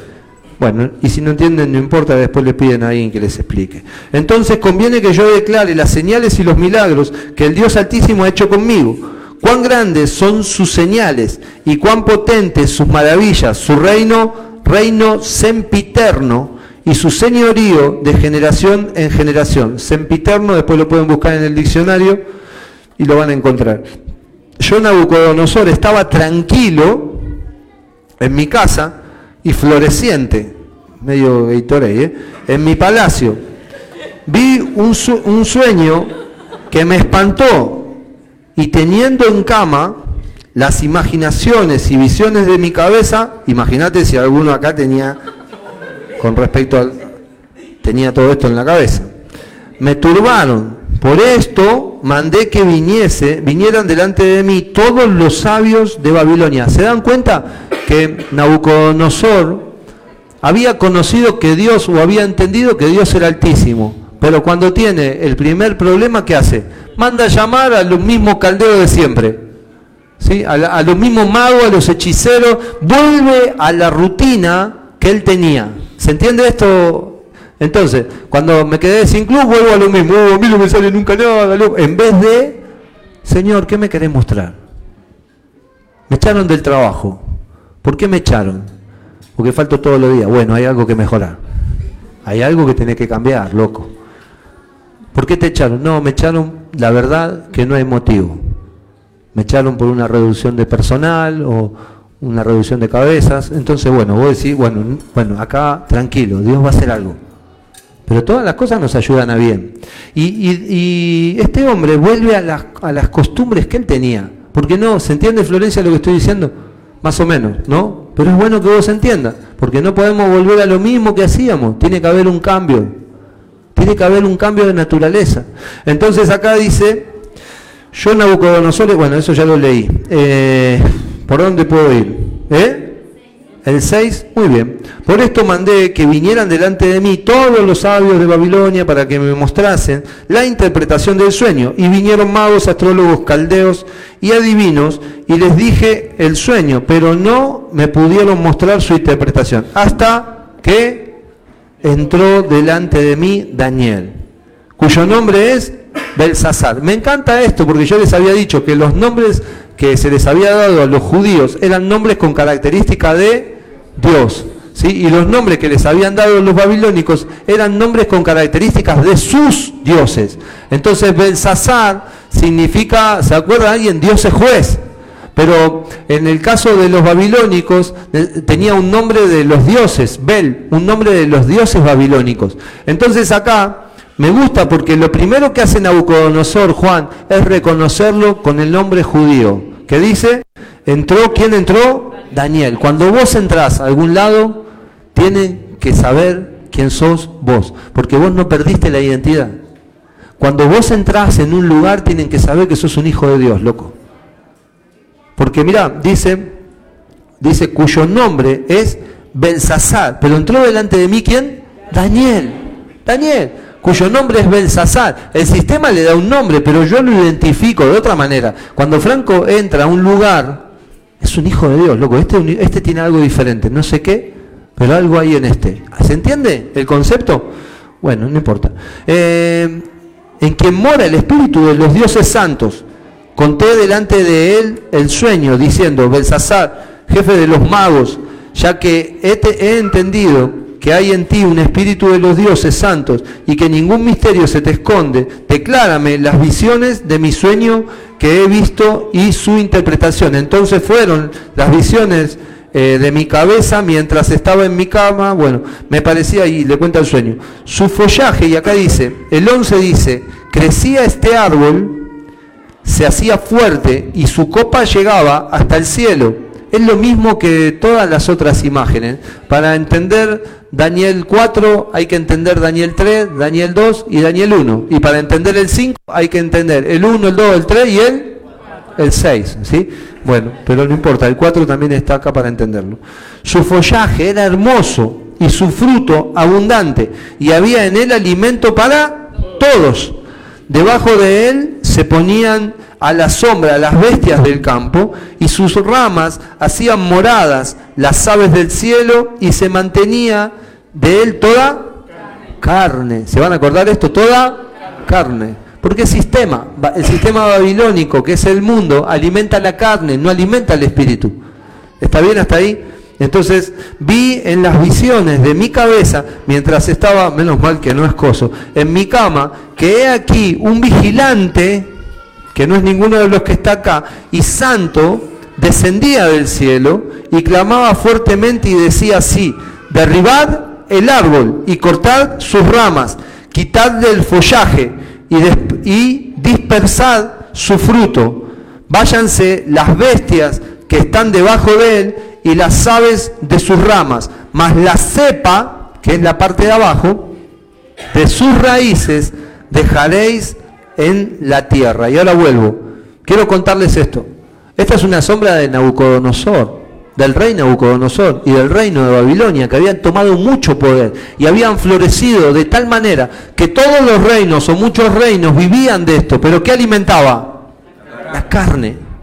Bueno, y si no entienden, no importa, después le piden a alguien que les explique. Entonces conviene que yo declare las señales y los milagros que el Dios Altísimo ha hecho conmigo. Cuán grandes son sus señales y cuán potentes sus maravillas, su reino, reino sempiterno y su señorío de generación en generación. Sempiterno, después lo pueden buscar en el diccionario y lo van a encontrar. Yo, Nabucodonosor, estaba tranquilo en mi casa y floreciente, medio Gatorade, ¿eh? en mi palacio. Vi un, un sueño que me espantó y teniendo en cama las imaginaciones y visiones de mi cabeza, imagínate si alguno acá tenía, con respecto al, tenía todo esto en la cabeza, me turbaron por esto mandé que viniese, vinieran delante de mí todos los sabios de Babilonia. ¿Se dan cuenta que Nabucodonosor había conocido que Dios o había entendido que Dios era altísimo? Pero cuando tiene el primer problema, ¿qué hace? Manda a llamar a los mismos caldeos de siempre. ¿sí? a, los mismos magos, a los hechiceros, vuelve a la rutina que él tenía. ¿Se entiende esto? Entonces, cuando me quedé sin club, vuelvo a lo mismo. Oh, a mí no me sale nunca nada. En vez de, Señor, ¿qué me querés mostrar? Me echaron del trabajo. ¿Por qué me echaron? Porque falto todos los días. Bueno, hay algo que mejorar. Hay algo que tiene que cambiar, loco. ¿Por qué te echaron? No, me echaron, la verdad, que no hay motivo. Me echaron por una reducción de personal o una reducción de cabezas. Entonces, bueno, vos decís, bueno, bueno, acá tranquilo, Dios va a hacer algo. Pero todas las cosas nos ayudan a bien. Y, este hombre vuelve a las, a las costumbres que él tenía. Porque no, ¿se entiende Florencia lo que estoy diciendo? Más o menos, ¿no? Pero es bueno que vos entiendas, porque no podemos volver a lo mismo que hacíamos. Tiene que haber un cambio. Tiene que haber un cambio de naturaleza. Entonces acá dice, yo Nabucodonosor, bueno, eso ya lo leí. Eh, ¿Por dónde puedo ir? ¿Eh? El 6, muy bien. Por esto mandé que vinieran delante de mí todos los sabios de Babilonia para que me mostrasen la interpretación del sueño. Y vinieron magos, astrólogos, caldeos y adivinos, y les dije el sueño, pero no me pudieron mostrar su interpretación. Hasta que entró delante de mí Daniel, cuyo nombre es Belsasar. Me encanta esto porque yo les había dicho que los nombres que se les había dado a los judíos eran nombres con característica de Dios. ¿sí? Y los nombres que les habían dado los babilónicos eran nombres con características de sus dioses. Entonces Belsasar significa, ¿se acuerda alguien? Dios es juez. Pero en el caso de los babilónicos tenía un nombre de los dioses, Bel, un nombre de los dioses babilónicos. Entonces acá me gusta porque lo primero que hace Nabucodonosor, Juan, es reconocerlo con el nombre judío. Que dice, entró, ¿quién entró? Daniel. Cuando vos entrás a algún lado, tienen que saber quién sos vos, porque vos no perdiste la identidad. Cuando vos entrás en un lugar, tienen que saber que sos un hijo de Dios, loco. Porque mira, dice, dice cuyo nombre es Belsasar, pero entró delante de mí quién? Daniel. Daniel, cuyo nombre es Belsasar. El sistema le da un nombre, pero yo lo identifico de otra manera. Cuando Franco entra a un lugar, es un hijo de Dios, loco, este, este tiene algo diferente, no sé qué, pero algo hay en este. ¿Se entiende el concepto? Bueno, no importa. Eh, en quien mora el espíritu de los dioses santos Conté delante de él el sueño, diciendo, Belsasar, jefe de los magos, ya que he, entendido que hay en ti un espíritu de los dioses santos y que ningún misterio se te esconde, declárame las visiones de mi sueño que he visto y su interpretación. Entonces fueron las visiones eh, de mi cabeza mientras estaba en mi cama, bueno, me parecía, y le cuenta el sueño, su follaje, y acá dice, el 11 dice, crecía este árbol, se hacía fuerte y su copa llegaba hasta el cielo. Es lo mismo que todas las otras imágenes. Para entender Daniel 4 hay que entender Daniel 3, Daniel 2 y Daniel 1. Y para entender el 5 hay que entender el 1, el 2, el 3 y el, el 6. ¿sí? Bueno, pero no importa, el 4 también está acá para entenderlo. Su follaje era hermoso y su fruto abundante y había en él alimento para todos. Debajo de él se ponían a la sombra las bestias del campo y sus ramas hacían moradas las aves del cielo y se mantenía de él toda carne. ¿Se van a acordar esto? Toda carne. Porque el sistema, el sistema babilónico, que es el mundo, alimenta la carne, no alimenta el espíritu. ¿Está bien hasta ahí? Entonces vi en las visiones de mi cabeza, mientras estaba, menos mal que no es coso, en mi cama, que he aquí un vigilante, que no es ninguno de los que está acá, y santo, descendía del cielo y clamaba fuertemente y decía así, derribad el árbol y cortad sus ramas, quitad del follaje y, y dispersad su fruto, váyanse las bestias que están debajo de él y las aves de sus ramas, mas la cepa, que es la parte de abajo, de sus raíces dejaréis en la tierra. Y ahora vuelvo. Quiero contarles esto. Esta es una sombra de Nabucodonosor, del rey Nabucodonosor y del reino de Babilonia, que habían tomado mucho poder y habían florecido de tal manera que todos los reinos o muchos reinos vivían de esto. Pero ¿qué alimentaba? La carne.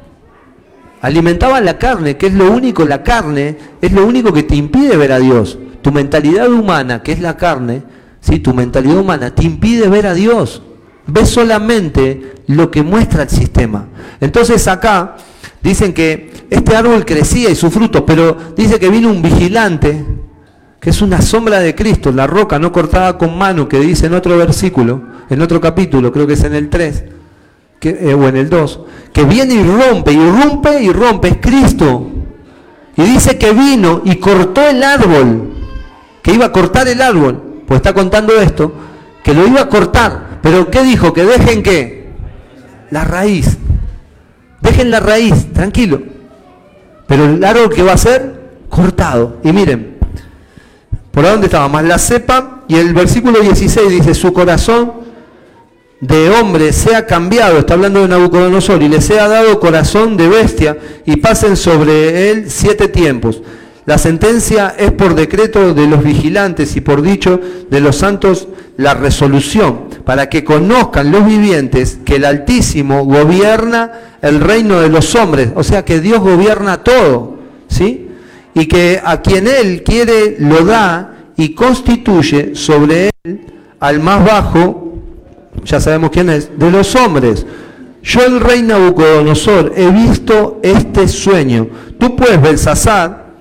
Alimentaban la carne, que es lo único, la carne es lo único que te impide ver a Dios. Tu mentalidad humana, que es la carne, ¿sí? tu mentalidad humana, te impide ver a Dios. Ves solamente lo que muestra el sistema. Entonces acá dicen que este árbol crecía y su fruto, pero dice que vino un vigilante, que es una sombra de Cristo, la roca no cortada con mano, que dice en otro versículo, en otro capítulo, creo que es en el 3, que, eh, o en el 2, que viene y rompe, y rompe y rompe, es Cristo. Y dice que vino y cortó el árbol, que iba a cortar el árbol, pues está contando esto, que lo iba a cortar. Pero ¿qué dijo? Que dejen qué? La raíz. Dejen la raíz, tranquilo. Pero el árbol que va a ser cortado. Y miren, ¿por dónde estaba? Más la cepa. Y el versículo 16 dice, su corazón de hombre sea cambiado, está hablando de Nabucodonosor, y le sea dado corazón de bestia, y pasen sobre él siete tiempos. La sentencia es por decreto de los vigilantes y por dicho de los santos la resolución, para que conozcan los vivientes que el Altísimo gobierna el reino de los hombres, o sea que Dios gobierna todo, ¿sí? Y que a quien Él quiere lo da y constituye sobre Él al más bajo ya sabemos quién es, de los hombres. Yo el rey Nabucodonosor he visto este sueño. Tú puedes, Belsasar,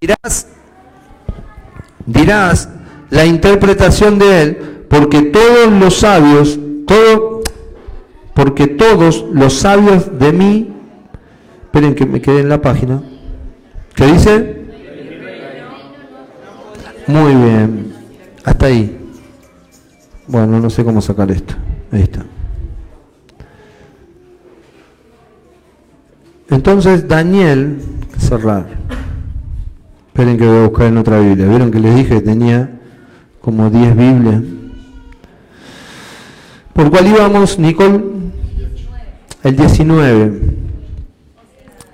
dirás, dirás la interpretación de él, porque todos los sabios, todo, porque todos los sabios de mí, esperen que me quede en la página, ¿qué dice? Muy bien, hasta ahí. Bueno, no sé cómo sacar esto. Ahí está. Entonces Daniel, cerrar. Esperen que voy a buscar en otra Biblia. Vieron que les dije que tenía como 10 Biblias. ¿Por cuál íbamos, Nicole? El 19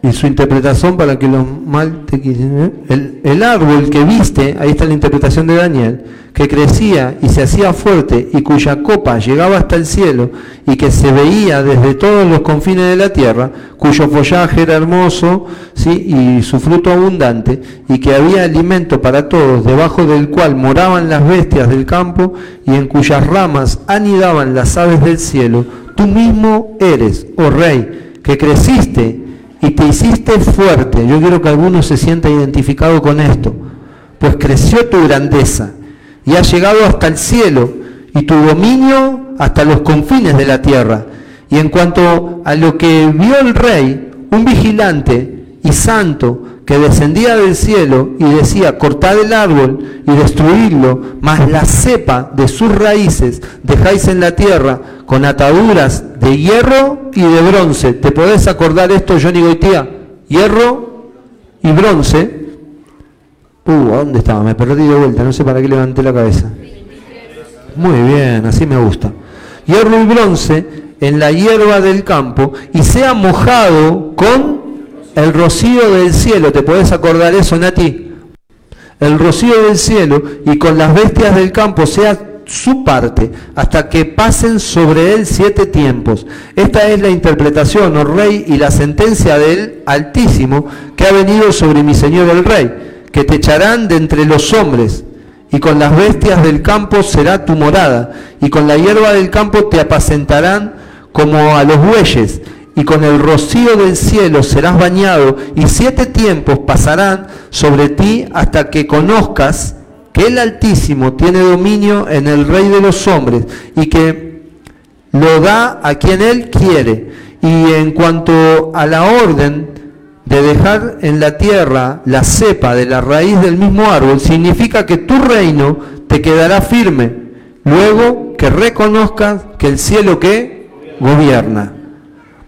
y su interpretación para que los mal te ¿eh? el, el árbol que viste, ahí está la interpretación de Daniel, que crecía y se hacía fuerte y cuya copa llegaba hasta el cielo y que se veía desde todos los confines de la tierra, cuyo follaje era hermoso ¿sí? y su fruto abundante, y que había alimento para todos, debajo del cual moraban las bestias del campo y en cuyas ramas anidaban las aves del cielo, tú mismo eres, oh rey, que creciste y te hiciste fuerte. Yo quiero que alguno se sienta identificado con esto, pues creció tu grandeza y ha llegado hasta el cielo y tu dominio hasta los confines de la tierra. Y en cuanto a lo que vio el rey, un vigilante y santo que descendía del cielo y decía, cortad el árbol y destruidlo, mas la cepa de sus raíces dejáis en la tierra con ataduras de hierro y de bronce. ¿Te podés acordar esto, Johnny Goitía? Hierro y bronce. Uh, ¿a dónde estaba? Me perdí de vuelta, no sé para qué levanté la cabeza. Muy bien, así me gusta. Hierro y bronce en la hierba del campo y sea mojado con el rocío del cielo. ¿Te podés acordar eso, Nati? El rocío del cielo y con las bestias del campo sea su parte hasta que pasen sobre él siete tiempos. Esta es la interpretación, oh rey, y la sentencia del Altísimo que ha venido sobre mi Señor el Rey, que te echarán de entre los hombres, y con las bestias del campo será tu morada, y con la hierba del campo te apacentarán como a los bueyes, y con el rocío del cielo serás bañado, y siete tiempos pasarán sobre ti hasta que conozcas que el Altísimo tiene dominio en el Rey de los hombres y que lo da a quien Él quiere. Y en cuanto a la orden de dejar en la tierra la cepa de la raíz del mismo árbol, significa que tu reino te quedará firme, luego que reconozcas que el cielo que gobierna.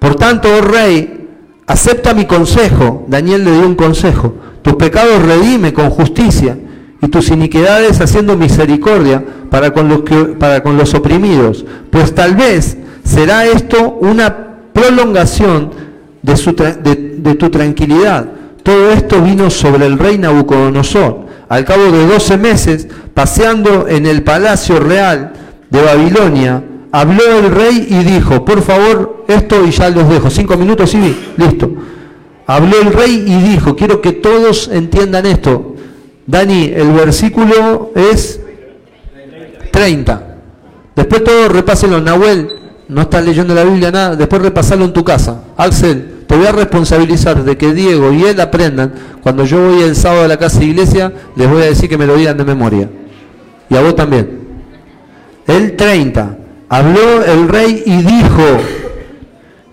Por tanto, oh rey, acepta mi consejo. Daniel le dio un consejo. Tus pecados redime con justicia y tus iniquidades haciendo misericordia para con los, oprimidos, pues tal vez será esto una prolongación de, de, tu tranquilidad. Todo esto vino sobre el rey Nabucodonosor. Al cabo de doce meses, paseando en el palacio real de Babilonia, habló el rey y dijo, por favor, esto y ya los dejo, cinco minutos y listo. habló el rey y dijo, quiero que todos entiendan esto. Dani, el versículo es 30. Después todo repáselo, Nahuel, no estás leyendo la Biblia nada, después repasalo en tu casa. Axel, te voy a responsabilizar de que Diego y él aprendan. Cuando yo voy el sábado a la casa de iglesia, les voy a decir que me lo digan de memoria. Y a vos también. El 30. Habló el rey y dijo,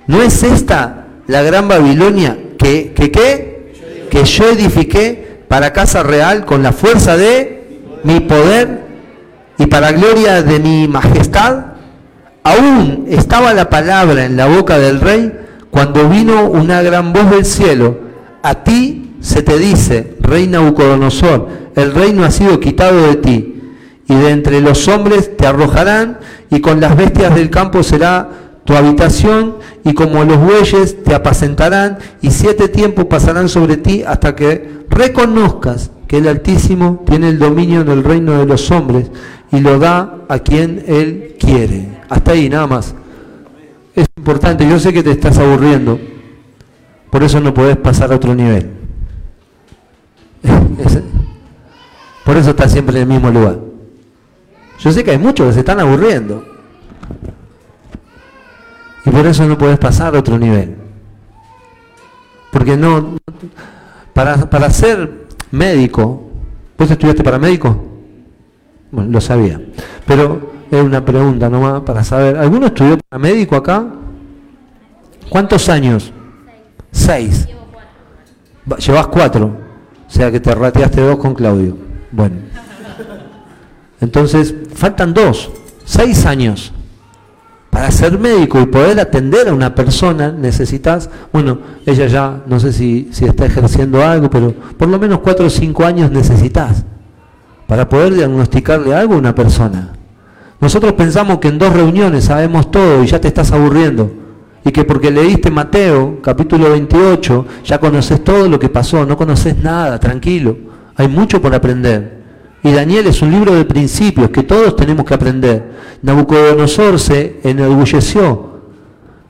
¿no es esta la gran Babilonia que, que, que yo edifiqué para casa real con la fuerza de mi poder y para gloria de mi majestad? Aún estaba la palabra en la boca del rey cuando vino una gran voz del cielo. A ti se te dice, rey Nabucodonosor, el reino ha sido quitado de ti y de entre los hombres te arrojarán, y con las bestias del campo será tu habitación, y como los bueyes te apacentarán, y siete tiempos pasarán sobre ti hasta que reconozcas que el Altísimo tiene el dominio en el reino de los hombres y lo da a quien Él quiere. Hasta ahí, nada más. Es importante, yo sé que te estás aburriendo, por eso no podés pasar a otro nivel. Por eso estás siempre en el mismo lugar. Yo sé que hay muchos que se están aburriendo. Y por eso no puedes pasar a otro nivel. Porque no, para, para ser médico, ¿vos estudiaste para médico? Bueno, lo sabía. Pero es una pregunta nomás para saber. ¿Alguno estudió para médico acá? ¿Cuántos años? Seis. Llevas cuatro. O sea que te rateaste dos con Claudio. Bueno. Entonces, faltan dos, seis años. Para ser médico y poder atender a una persona necesitas, bueno, ella ya no sé si, si está ejerciendo algo, pero por lo menos cuatro o cinco años necesitas para poder diagnosticarle algo a una persona. Nosotros pensamos que en dos reuniones sabemos todo y ya te estás aburriendo. Y que porque leíste Mateo, capítulo 28, ya conoces todo lo que pasó, no conoces nada, tranquilo. Hay mucho por aprender. Y Daniel es un libro de principios que todos tenemos que aprender. Nabucodonosor se enorgulleció.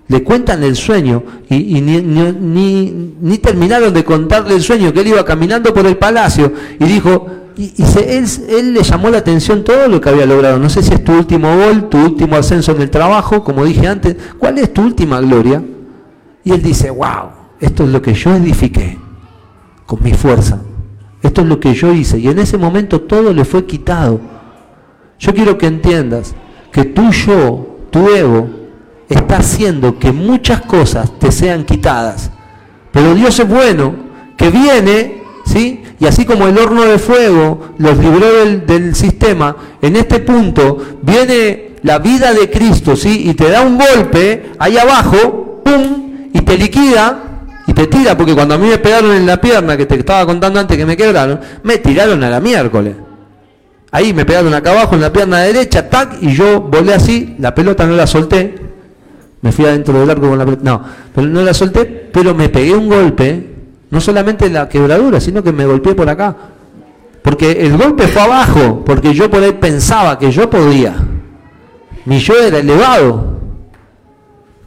Le cuentan el sueño y, ni, terminaron de contarle el sueño, que él iba caminando por el palacio y dijo, y, él, le llamó la atención todo lo que había logrado. No sé si es tu último gol, tu último ascenso en el trabajo, como dije antes, ¿cuál es tu última gloria? Y él dice, wow, esto es lo que yo edifiqué con mi fuerza. Esto es lo que yo hice. Y en ese momento todo le fue quitado. Yo quiero que entiendas que tu yo, tu ego, está haciendo que muchas cosas te sean quitadas. Pero Dios es bueno, que viene, ¿sí? Y así como el horno de fuego los libró del, del sistema, en este punto viene la vida de Cristo, ¿sí? Y te da un golpe ahí abajo, ¡pum! Y te liquida te tira, porque cuando a mí me pegaron en la pierna, que te estaba contando antes que me quebraron, me tiraron a la miércoles. Ahí me pegaron acá abajo en la pierna derecha, tac, y yo volé así, la pelota no la solté, me fui adentro del arco con la pelota, no, pero no la solté, pero me pegué un golpe, no solamente la quebradura, sino que me golpeé por acá. Porque el golpe fue abajo, porque yo por ahí pensaba que yo podía. Mi yo era elevado,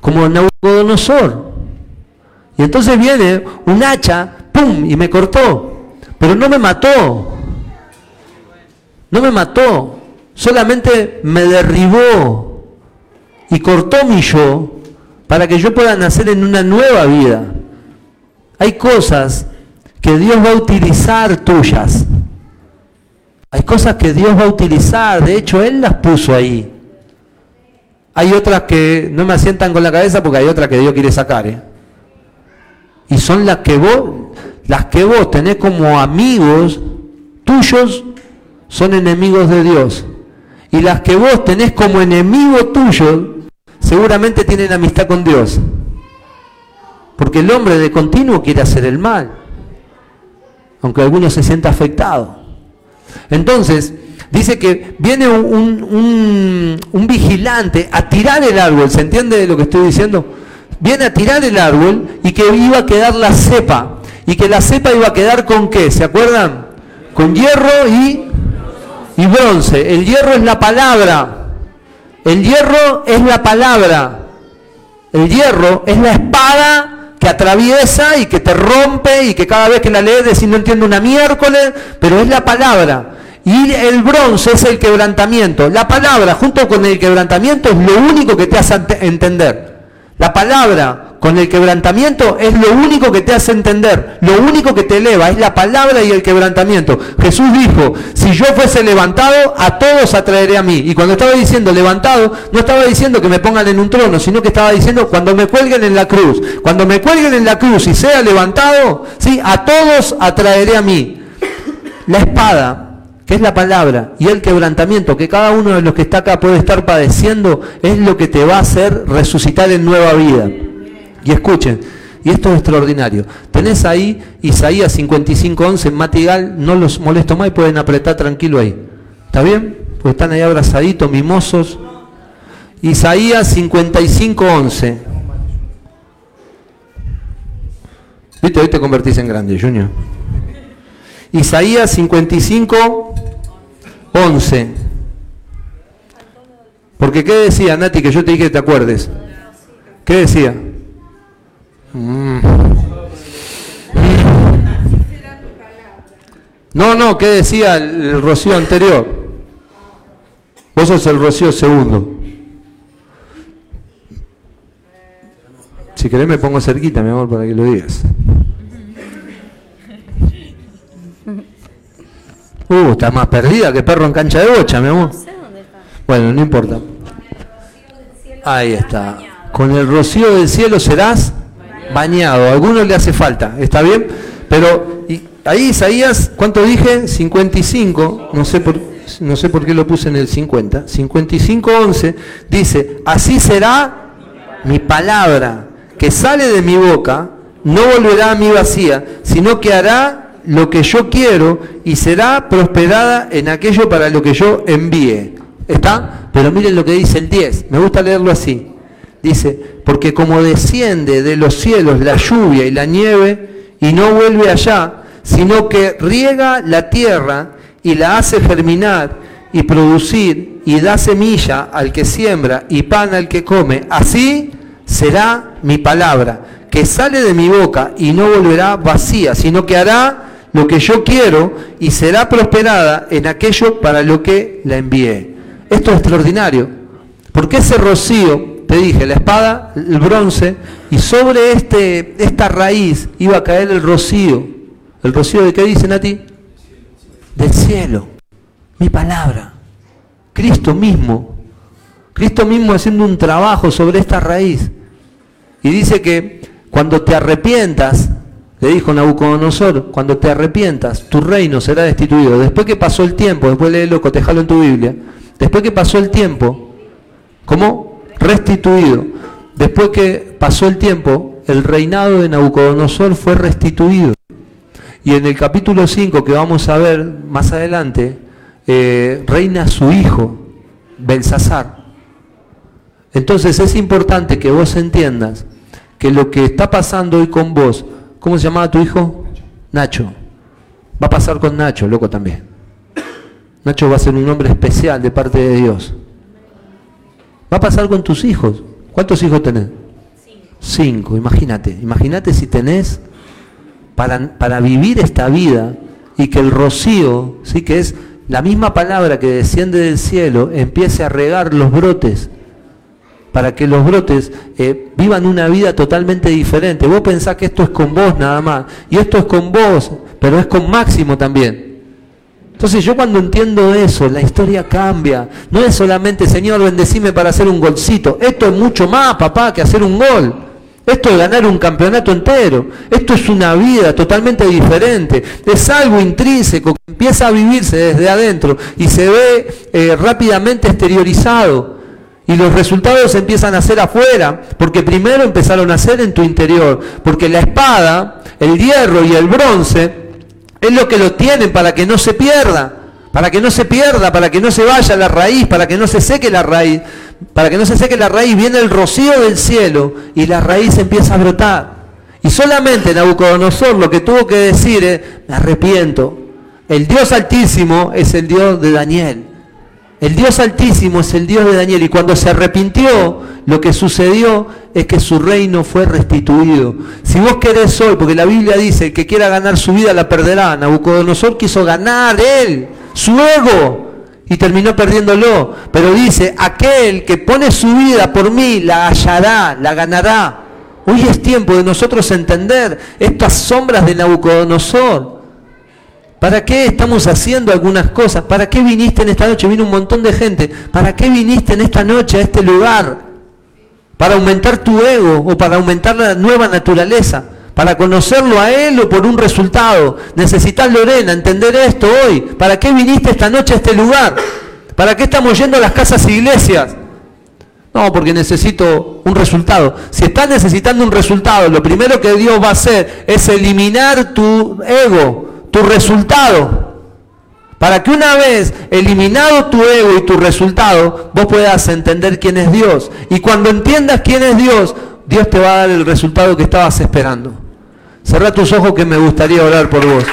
como Nabucodonosor. Y entonces viene un hacha, ¡pum! y me cortó. Pero no me mató. No me mató. Solamente me derribó y cortó mi yo para que yo pueda nacer en una nueva vida. Hay cosas que Dios va a utilizar tuyas. Hay cosas que Dios va a utilizar. De hecho, Él las puso ahí. Hay otras que no me asientan con la cabeza porque hay otras que Dios quiere sacar. ¿eh? Y son las que vos, las que vos tenés como amigos tuyos, son enemigos de Dios. Y las que vos tenés como enemigo tuyo, seguramente tienen amistad con Dios. Porque el hombre de continuo quiere hacer el mal, aunque alguno se sienta afectado. Entonces, dice que viene un, un, un vigilante a tirar el árbol, ¿se entiende lo que estoy diciendo? Viene a tirar el árbol y que iba a quedar la cepa. Y que la cepa iba a quedar con qué, ¿se acuerdan? Con hierro y, y bronce. El hierro es la palabra. El hierro es la palabra. El hierro es la espada que atraviesa y que te rompe y que cada vez que la lees decís no entiendo una miércoles, pero es la palabra. Y el bronce es el quebrantamiento. La palabra junto con el quebrantamiento es lo único que te hace entender. La palabra con el quebrantamiento es lo único que te hace entender, lo único que te eleva, es la palabra y el quebrantamiento. Jesús dijo, si yo fuese levantado, a todos atraeré a mí. Y cuando estaba diciendo levantado, no estaba diciendo que me pongan en un trono, sino que estaba diciendo cuando me cuelguen en la cruz. Cuando me cuelguen en la cruz y sea levantado, ¿sí? a todos atraeré a mí. La espada, es la palabra, y el quebrantamiento que cada uno de los que está acá puede estar padeciendo, es lo que te va a hacer resucitar en nueva vida. Y escuchen, y esto es extraordinario. Tenés ahí Isaías 55.11, Matigal, no los molesto más y pueden apretar tranquilo ahí. ¿Está bien? Pues están ahí abrazaditos, mimosos. Isaías 55.11. Viste, hoy te convertís en grande, Junior. Isaías 55, 11. Porque ¿qué decía, Nati, que yo te dije que te acuerdes? ¿Qué decía? Mm. No, no, ¿qué decía el, rocío anterior? Vos sos el rocío segundo. Si querés me pongo cerquita, mi amor, para que lo digas. Uh, está más perdida que perro en cancha de bocha, mi amor. Bueno, no importa. Ahí está. Con el rocío del cielo serás bañado. A algunos le hace falta, ¿está bien? Pero ahí Isaías, ¿cuánto dije? 55, no sé por, no sé por qué lo puse en el 50. 55, 11, dice, así será mi palabra que sale de mi boca, no volverá a mi vacía, sino que hará lo que yo quiero y será prosperada en aquello para lo que yo envíe. ¿Está? Pero miren lo que dice el 10, me gusta leerlo así. Dice, porque como desciende de los cielos la lluvia y la nieve y no vuelve allá, sino que riega la tierra y la hace germinar y producir y da semilla al que siembra y pan al que come, así será mi palabra, que sale de mi boca y no volverá vacía, sino que hará lo que yo quiero y será prosperada en aquello para lo que la envié. Esto es extraordinario, porque ese rocío te dije, la espada, el bronce, y sobre este, esta raíz iba a caer el rocío. ¿El rocío de qué dicen a ti? Del cielo. Mi palabra. Cristo mismo. Cristo mismo haciendo un trabajo sobre esta raíz. Y dice que cuando te arrepientas, le dijo Nabucodonosor, cuando te arrepientas, tu reino será destituido. Después que pasó el tiempo, después léelo, cotejalo en tu Biblia, después que pasó el tiempo, ¿cómo? restituido. Después que pasó el tiempo, el reinado de Nabucodonosor fue restituido. Y en el capítulo 5 que vamos a ver más adelante, eh, reina su hijo, Belsasar. Entonces es importante que vos entiendas que lo que está pasando hoy con vos, ¿cómo se llamaba tu hijo? Nacho. Va a pasar con Nacho, loco también. Nacho va a ser un hombre especial de parte de Dios. Va a pasar con tus hijos. ¿Cuántos hijos tenés? Cinco. imagínate. Imagínate si tenés para, para, vivir esta vida y que el rocío, ¿sí? que es la misma palabra que desciende del cielo, empiece a regar los brotes para que los brotes eh, vivan una vida totalmente diferente. Vos pensás que esto es con vos nada más, y esto es con vos, pero es con Máximo también. Entonces yo cuando entiendo eso, la historia cambia. No es solamente, Señor, bendecime para hacer un golcito. Esto es mucho más, papá, que hacer un gol. Esto es ganar un campeonato entero. Esto es una vida totalmente diferente. Es algo intrínseco que empieza a vivirse desde adentro y se ve eh, rápidamente exteriorizado. Y los resultados empiezan a ser afuera, porque primero empezaron a ser en tu interior. Porque la espada, el hierro y el bronce es lo que lo tienen para que no se pierda, para que no se pierda, para que no se vaya la raíz, para que no se seque la raíz. Para que no se seque la raíz, viene el rocío del cielo y la raíz empieza a brotar. Y solamente Nabucodonosor lo que tuvo que decir es, me arrepiento. El Dios altísimo es el Dios de Daniel. El Dios altísimo es el Dios de Daniel y cuando se arrepintió, lo que sucedió es que su reino fue restituido. Si vos querés hoy, porque la Biblia dice, el que quiera ganar su vida la perderá. Nabucodonosor quiso ganar él, su ego, y terminó perdiéndolo. Pero dice, aquel que pone su vida por mí, la hallará, la ganará. Hoy es tiempo de nosotros entender estas sombras de Nabucodonosor. ¿Para qué estamos haciendo algunas cosas? ¿Para qué viniste en esta noche? Vino un montón de gente. ¿Para qué viniste en esta noche a este lugar? ¿Para aumentar tu ego o para aumentar la nueva naturaleza? ¿Para conocerlo a él o por un resultado? Necesitas, Lorena, entender esto hoy. ¿Para qué viniste esta noche a este lugar? ¿Para qué estamos yendo a las casas e iglesias? No, porque necesito un resultado. Si estás necesitando un resultado, lo primero que Dios va a hacer es eliminar tu ego, tu resultado. Para que una vez eliminado tu ego y tu resultado, vos puedas entender quién es Dios. Y cuando entiendas quién es Dios, Dios te va a dar el resultado que estabas esperando. Cerra tus ojos que me gustaría orar por vos.